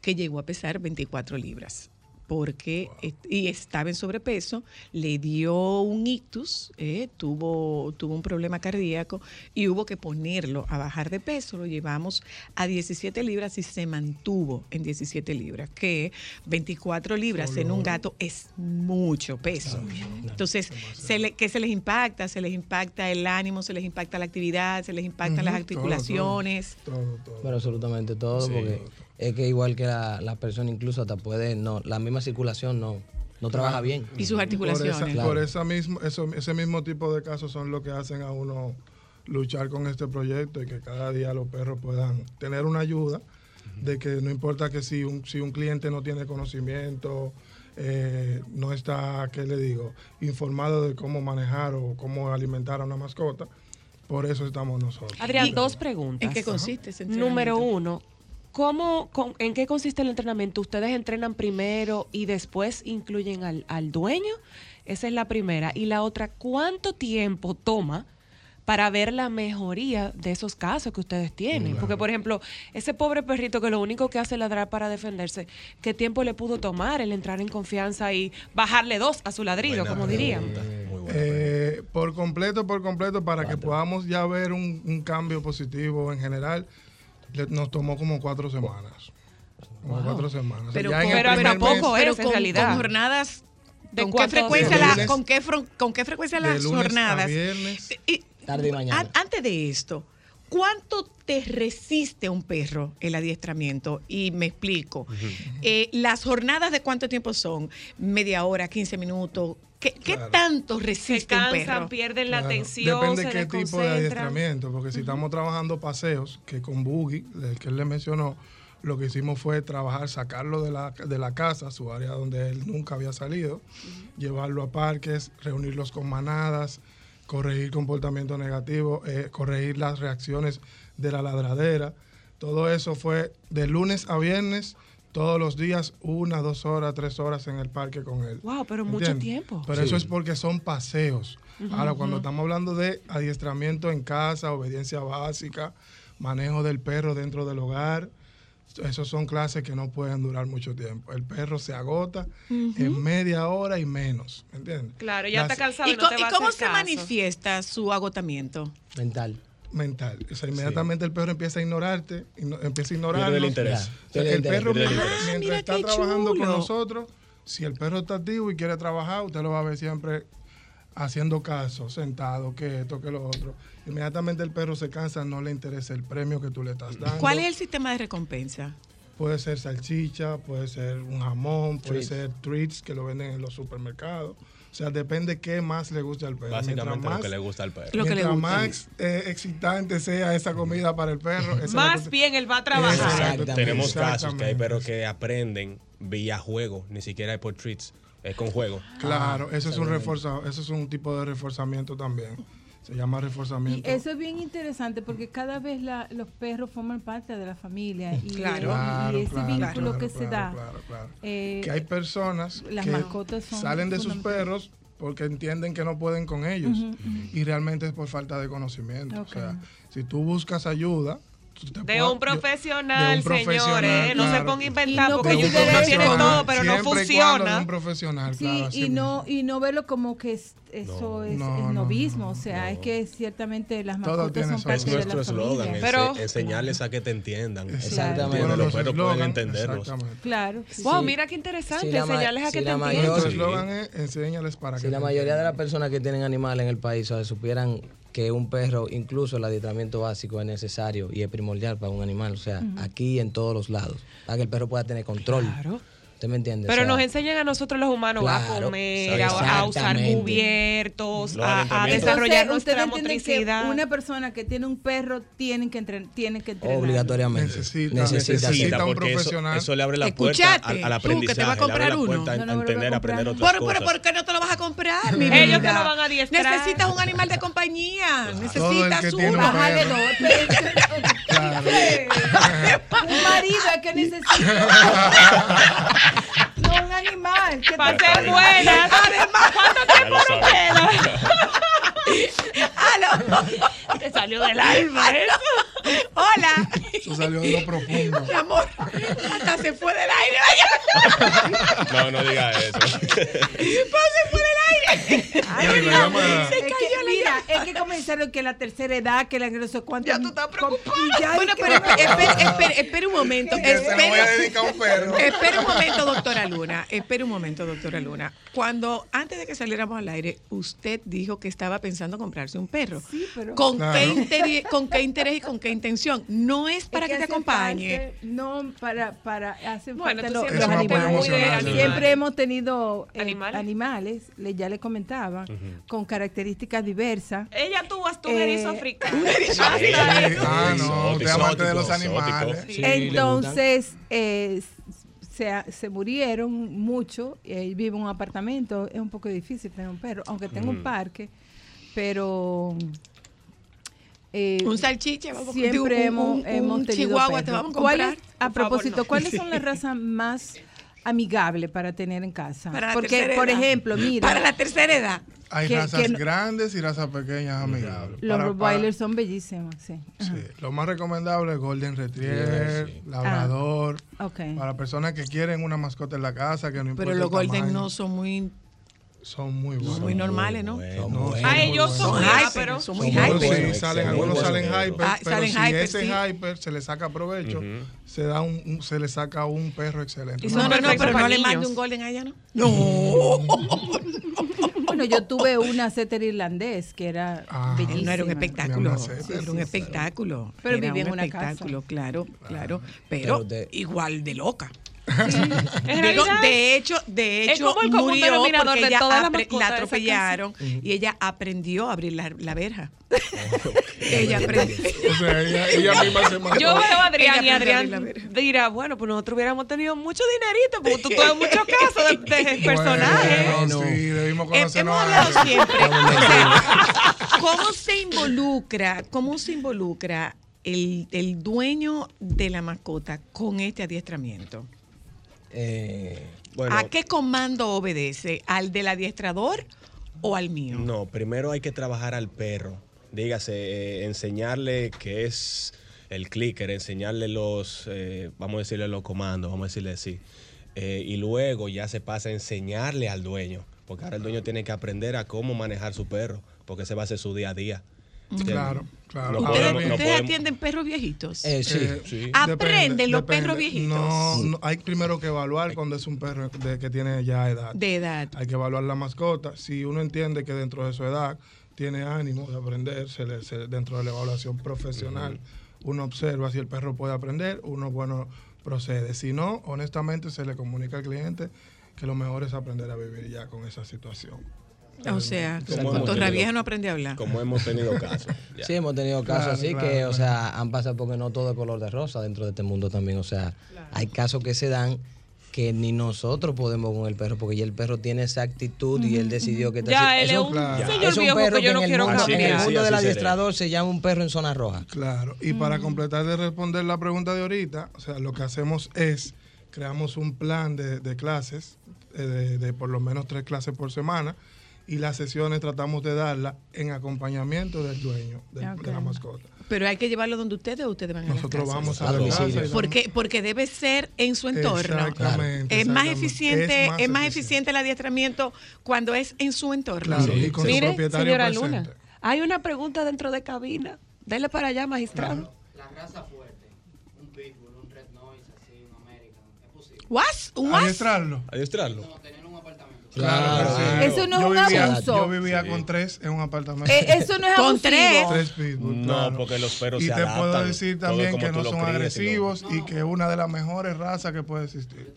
que llegó a pesar 24 libras. Porque y estaba en sobrepeso, le dio un ictus, eh, tuvo, tuvo un problema cardíaco y hubo que ponerlo a bajar de peso. Lo llevamos a 17 libras y se mantuvo en 17 libras, que 24 libras en un gato es mucho peso. Entonces, se le, ¿qué se les impacta? Se les impacta el ánimo, se les impacta la actividad, se les impactan las todo, todo. articulaciones. Pero absolutamente todo, porque es que igual que la, la persona incluso hasta puede, no, la misma circulación no, no trabaja bien. Y sus Por, esa- Claro. por esa mismo, eso, ese mismo tipo de casos son lo que hacen a uno luchar con este proyecto y que cada día los perros puedan tener una ayuda de que no importa que si un, si un cliente no tiene conocimiento, eh, no está, ¿qué le digo?, informado de cómo manejar o cómo alimentar a una mascota, por eso estamos nosotros. Adrián, dos preguntas. ¿En qué consiste ese Número uno, ¿cómo, con- ¿en qué consiste el entrenamiento? ¿Ustedes entrenan primero y después incluyen al, al dueño? Esa es la primera. Y la otra, ¿cuánto tiempo toma para ver la mejoría de esos casos que ustedes tienen? Porque, por ejemplo, ese pobre perrito que lo único que hace es ladrar para defenderse, ¿qué tiempo le pudo tomar el entrar en confianza y bajarle dos a su ladrido, como dirían? Eh, por completo, por completo, para que podamos ya ver un, un cambio positivo en general, nos tomó como cuatro semanas. Como Wow. cuatro semanas. O sea, Pero, ya en con, el pero poco mes- es, en realidad. Con jornadas. ¿De ¿Con qué frecuencia la- Lunes- con qué fron- con qué frecuencia de las lunes a jornadas? viernes. Y- Tarde y mañana. an- antes de esto, ¿cuánto te resiste un perro el adiestramiento? Y me explico. Eh, las jornadas de cuánto tiempo son? Media hora, 15 minutos. ¿Qué, qué tanto Se resiste un cansan, perro? pierden la Claro, atención, Depende se qué tipo de adiestramiento, porque si estamos trabajando paseos, que con Boogie, el que él le mencionó, lo que hicimos fue trabajar, sacarlo de la, de la casa, su área donde él nunca había salido, llevarlo a parques, reunirlos con manadas, corregir comportamientos negativos, eh, corregir las reacciones de la ladradera. Todo eso fue de lunes a viernes, todos los días, una, dos horas, tres horas en el parque con él. Wow, pero mucho tiempo. Pero eso es porque son paseos. Ahora, cuando estamos hablando de adiestramiento en casa, obediencia básica, manejo del perro dentro del hogar, esos son clases que no pueden durar mucho tiempo. El perro se agota en media hora y menos, ¿entiendes? Claro, ya Las- está cansado y, ¿Y, no te y va a cómo hacer se caso. manifiesta su agotamiento? Mental. Mental. O sea, inmediatamente el perro empieza a ignorarte, y no- empieza a ignorar. El interés. O sea, Pierde el el interés, perro pierde el mientras, interés. mientras mira está trabajando con nosotros, si el perro está activo y quiere trabajar, usted lo va a ver siempre haciendo caso, sentado, que esto, que lo otro. Inmediatamente el perro se cansa, no le interesa el premio que tú le estás dando. ¿Cuál es el sistema de recompensa? Puede ser salchicha, puede ser un jamón, puede Treats. ser treats que lo venden en los supermercados. O sea, depende qué más le guste al perro. Básicamente Mientras lo que le gusta al perro. Lo que le mientras gusta. más eh, excitante sea esa comida para el perro, esa es la Más bien él va a trabajar. Exactamente. Tenemos casos que hay perros que aprenden vía juego, ni siquiera es por treats, es con juego. Claro, Ah, eso es un reforzado, eso es un tipo de reforzamiento también. Se llama Y reforzamiento. eso es bien interesante porque cada vez la- los perros forman parte de la familia y, Claro. y- ese claro, vínculo claro, que se claro, da. claro, claro. eh, que hay personas las que mascotas son salen de sus perros porque entienden que no pueden con ellos y realmente es por falta de conocimiento. O sea, si tú buscas ayuda, De puedes- un de un profesional, señores. No se ponga a inventar no porque no tienen eso- todo, pero no Siempre funciona. un profesional, Sí, claro, y no y no verlo como que es- eso es, No, es no, novismo, o sea, es que ciertamente las mascotas son parte Es de la nuestro eslogan, Pero- enseñarles a que te entiendan. Exactamente. Bueno, los Los perros pueden entenderlos. exactamente. Claro. sí, Wow, mira qué interesante. Sí, la enseñarles a sí, que te la entiendan. mayor- El eslogan es enséñales para Si que la te mayoría de las personas que tienen animales en el país o sea, supieran que un perro, incluso el adiestramiento básico es necesario y es primordial para un animal, o sea, aquí y en todos los lados, para que el perro pueda tener control. Claro. ¿Usted me entiende? Pero O sea, nos enseñan a nosotros los humanos a Claro, comer, a, a usar cubiertos, a, a desarrollar Entonces, nuestra entienden que motricidad. una persona que tiene un perro tiene que entrenar, tiene que entrenar. Obligatoriamente. Necesita- necesita, necesita un porque eso, profesional. eso le abre la puerta al, al tú, que te va a aprendizaje, comprar la uno. a, No, no, a entender, a aprender otras Pero, pero cosas. ¿por qué no te lo vas a comprar, mi Ellos te lo van a adiestrar. Necesitas un animal de compañía. El Necesitas uno. un Bájale dos. Claro. un marido es que necesita. no un animal. ¿Qué Para ser buenas. Además, ¿cuánto tiempo lo nos saben. queda? Te salió del alma eso. Hola, Eso salió de lo profundo. mi amor. Hasta se fue del aire. No, no diga eso. Pues se fue del aire. Ay, Mira, la mío. llamada. Es que, mira, es que comenzaron que la tercera edad, que la sé cuánto. Ya tú estás preocupada. Bueno, pero espera, espera, espera un momento. Se voy a Espera, dedicar a un perro. espera un momento, doctora Luna. Espera un momento, doctora Luna. Cuando, antes de que saliéramos al aire, usted dijo que estaba pensando comprarse un perro. Sí, pero. ¿Con, Claro. qué interés, ¿Con qué interés y con qué intención? No es para Es que, te acompañe. no, para, para, hacen Bueno, falta los animales. Siempre hemos tenido eh, ¿Animales? animales, le- ya le comentaba, con características diversas. Ella tuvo hasta un erizo africano. Ah, no, usted amante de los animales. Sí, Entonces, eh, se, se murieron mucho. eh, vive en un apartamento. Es un poco difícil tener un perro, aunque tengo un parque. Pero. eh, Un salchicha, vamos, siempre un- hemos, un- hemos un tenido chihuahua te vamos a ¿Cuáles- comprar? a Por favor, propósito, no. ¿cuáles son las razas más amigables para tener en casa? Para la Porque, por ejemplo, mira, Para la tercera edad. Hay Que- razas que no- grandes y razas pequeñas amigables. los Rottweilers son bellísimos, sí. sí, Lo más recomendable es Golden Retriever, Sí, sí. Labrador. Ok. Para personas que quieren una mascota en la casa, que no importa Pero los Golden tamaño, no son muy, son muy buenos. muy normales, ¿no? Son No, buenos. son ellos son. Son hyper, pero son muy Son muy hyper. buenos. Sí, salen, algunos salen hyper, Ah, pero salen si hyper, ese sí. hyper se le saca provecho, Ujú. se da un, un- se le saca un perro excelente. Y No, son no, no, pero no le mande un Golden a ella, ¿no? No. Bueno, yo tuve una setter irlandés que era Ah. bellísima. No era un espectáculo, sí, era un espectáculo. Pero vivía un en casa. espectáculo, claro, claro, Pero pero igual de loca. De hecho, de es hecho como el común murió porque ella la atropellaron y ella aprendió a abrir la, la verja. ella aprendió. O sea, ella, ella misma se mató. Yo veo a Adrián y Adrián dirá, bueno, pues nosotros hubiéramos tenido mucho dinerito, porque tú tienes muchos casos de, de personajes. Bueno, sí, debimos conocernos Hemos hablado siempre. o sea, ¿Cómo se involucra, cómo se involucra el, el dueño de la mascota con este adiestramiento? Eh, Bueno, ¿A qué comando obedece? ¿Al del adiestrador o al mío? No, primero hay que trabajar al perro. Dígase, eh, enseñarle qué es el clicker, enseñarle los, eh, vamos a decirle los comandos, vamos a decirle así. Y luego ya se pasa a enseñarle al dueño, porque ahora el dueño tiene que aprender a cómo manejar su perro, porque ese va a ser su día a día. Claro, claro. ¿Ustedes, no atienden perros viejitos? eh, sí. Eh, Sí. Aprenden los depende. perros viejitos. No, no, hay primero que evaluar cuando es un perro de, que tiene ya edad. De edad. Hay que evaluar la mascota. Si uno entiende que dentro de su edad tiene ánimo de aprender, se le- se- dentro de la evaluación profesional, uno observa si el perro puede aprender, uno, bueno, procede. Si no, honestamente se le comunica al cliente que lo mejor es aprender a vivir ya con esa situación. O sea, Como hemos Torra tenido- Vieja no aprende a hablar. Como hemos tenido casos. ya. Sí, hemos tenido casos Claro, así claro, que, o sea, han pasado porque no todo es color de rosa dentro de este mundo también. O sea, hay casos que se dan que ni nosotros podemos con el perro porque ya el perro tiene esa actitud y él decidió que... Ya, él es un- Claro. señor es un viejo perro que yo no en quiero mundo, en cambiar. el mundo Sí, del adiestrador se llama un perro en zona roja. Claro, y para completar de responder la pregunta de ahorita, o sea, lo que hacemos es, creamos un plan de, de clases, eh, de, de por lo menos tres clases por semana, y las sesiones tratamos de darlas en acompañamiento del dueño de la mascota. Pero hay que llevarlo donde ustedes o ustedes van a Nosotros las vamos a A la casa Porque, porque debe ser en su entorno. Exactamente, Es más eficiente, Es es más eficiente el adiestramiento cuando es en su entorno. Claro, y con su Mire, propietario señora presente. Luna, hay una pregunta dentro de cabina. Dele para allá, magistrado. La raza fuerte, un pitbull, un red noise, así, un American, es posible. ¿What? ¿Un what? Adiestrarlo. Adiestrarlo. Claro, sí. Eso no es Yo un vivía- abuso. Yo vivía con tres en un apartamento. Eh, eso no es Con abusivo. tres. Tres pitbull, No, claro. porque los perros Y se te adaptan. puedo decir también que no son y agresivos y que es una de las mejores razas que puede existir.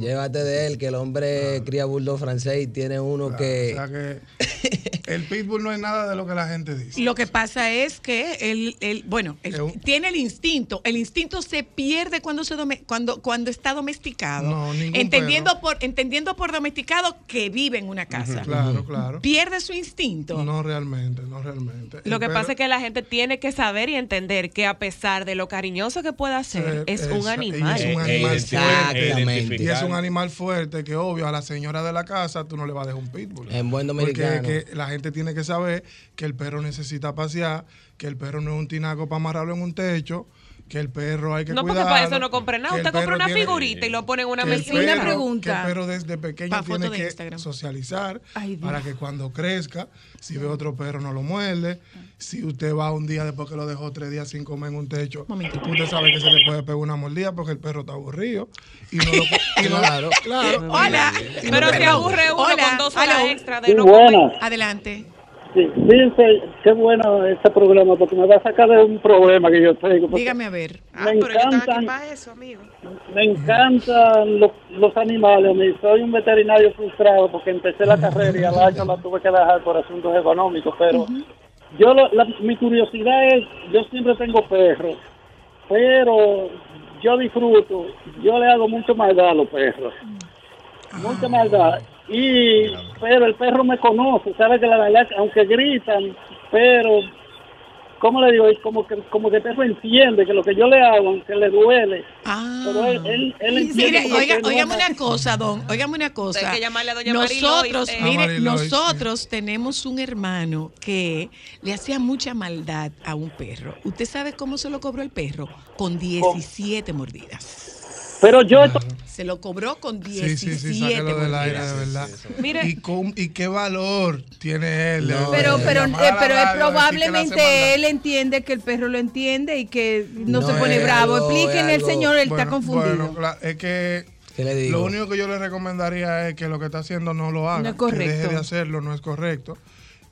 Llévate de él, que el hombre cría bulldog francés y tiene uno que... O sea que el pitbull no es nada de lo que la gente dice. Lo que pasa es que él, él- bueno, un- tiene el instinto. El instinto se pierde cuando se dome- cuando cuando está domesticado. No, entendiendo por entendiendo por domesticado que vive en una casa. Claro, claro. Pierde su instinto. No realmente, no realmente. Lo El que perro- pasa es que la gente tiene que saber y entender que a pesar de lo cariñoso que pueda ser, Eh, es un animal. es un Eh, animal Exactamente. fuerte. Y es un animal fuerte que, obvio, a la señora de la casa tú no le vas a dejar un pitbull. En buen Porque dominicano. que la gente tiene que saber que el perro necesita pasear, que el perro no es un tinaco para amarrarlo en un techo, que el perro hay que No, porque cuidarlo. para eso no compre nada. Usted compra una tiene- figurita y lo pone en una mesita. Una pregunta. Que el perro desde pequeño Pa' foto tiene de que Instagram. socializar Ay, para que cuando crezca, si ve otro perro no lo muerde. Si usted va un día después que lo dejó tres días sin comer en un techo, Momentito. usted sabe que se le puede pegar una mordida porque el perro está aburrido. Y no lo, y no- Claro. claro. Hola. Y no Pero se aburre uno Hola, con dos horas extra de Sí, no comer. Adelante. Sí, fíjense, qué bueno este programa porque me va a sacar de un problema que yo tengo. Dígame a ver. Ah, me pero yo encantan, para eso, amigo. me encantan los, los animales. Soy un veterinario frustrado porque empecé la carrera y al año la tuve que dejar por asuntos económicos. Pero yo, lo- la- mi curiosidad es, yo siempre tengo perros, pero yo disfruto, yo le hago mucho maldad a los perros. Mucha maldad. Y, pero el perro me conoce, sabe que la verdad, aunque gritan, pero, ¿cómo le digo? Es como que, como que el perro entiende que lo que yo le hago, aunque le duele, pero él, él, él entiende. Mire, oiga, óigame una cosa, don, óigame una cosa. Hay que llamarle a doña nosotros, eh. mire, nosotros tenemos un hermano que le hacía mucha maldad a un perro. ¿Usted sabe cómo se lo cobró el perro? Con 17 mordidas. Pero yo, Se lo cobró con Sí, 17 sí, sí, sáquelo del aire, de verdad. Mire. ¿Y, con- ¿Y qué valor tiene él? No, Pero, pero, eh, pero es que probablemente él entiende que el perro lo entiende y que no, No se pone bravo. algo- Explíquenle al señor, él Bueno, está confundido. Bueno, claro, es que ¿Qué le digo? lo único que yo le recomendaría es que lo que está haciendo no lo haga. No es Que correcto. deje de hacerlo, no es correcto.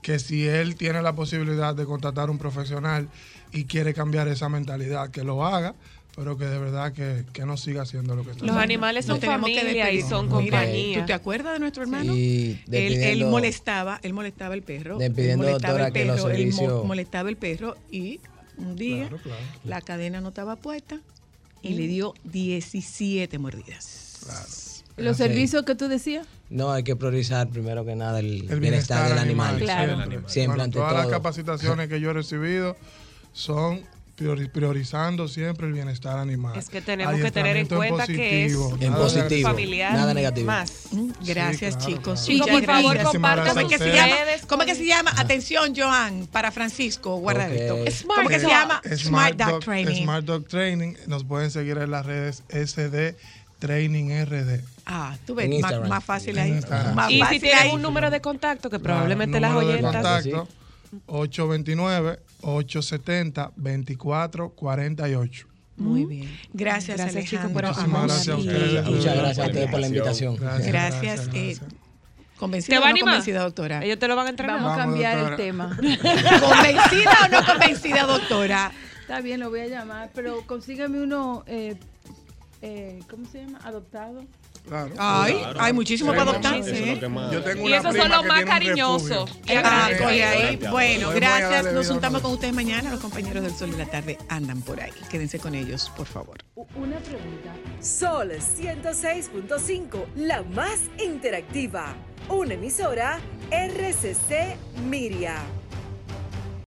Que si él tiene la posibilidad de contratar un profesional y quiere cambiar esa mentalidad, que lo haga, pero que de verdad que, que no siga haciendo lo que está Los haciendo. animales son que familia y son compañía. ¿Tú te acuerdas de nuestro hermano? Sí, él, molestaba, él molestaba el perro. él Despidiendo, molestaba doctora, el que los perro, él mo- servicios- molestaba el perro y un día Claro, claro. la cadena no estaba puesta y le dio 17 mordidas. Los servicios que tú decías. No, hay que priorizar primero que nada el, El bienestar, del animal. Claro. Siempre Bueno, ante todas las capacitaciones que yo he recibido son priorizando siempre el bienestar animal. Es que tenemos que tener en cuenta que es en positivo, familiar, nada negativo. Más. Mm, Gracias, sí, chicos. Sí, por favor, compartan ¿Cómo, que se llama? ¿Cómo que se llama? Atención, Joan, para Francisco, guarda okay. esto. Smart ¿Cómo que se llama? Smart, Dog, Training. Smart Dog Training. Nos pueden seguir en las redes SD Training RD. Ah, tú ves, más, más, fácil ahí. Más y si tienes ahí? un número de contacto que probablemente claro, las oyentas. 829 870-2448. Muy bien. Gracias, gracias Alejandro. Chicos, Muchísimas gracias a. Muchas gracias a ustedes por la invitación. Eh, gracias. ¿Convencida ¿Te o no convencida, doctora? Ellos te lo van a entrenar. Vamos a cambiar el tema. ¿Convencida o no convencida, doctora? Está bien, lo voy a llamar, pero consígueme uno, eh, eh, ¿cómo se llama? Adoptado. Ay, Claro. hay muchísimo Sí, para eso adoptarse. Y esos son los más cariñosos. y Ah, ahí. Bueno, gracias. Nos juntamos con ustedes mañana. Los compañeros del Sol de la Tarde andan por ahí. Quédense con ellos, por favor. Una pregunta. Sol 106.5, la más interactiva. Una emisora RCC Miria.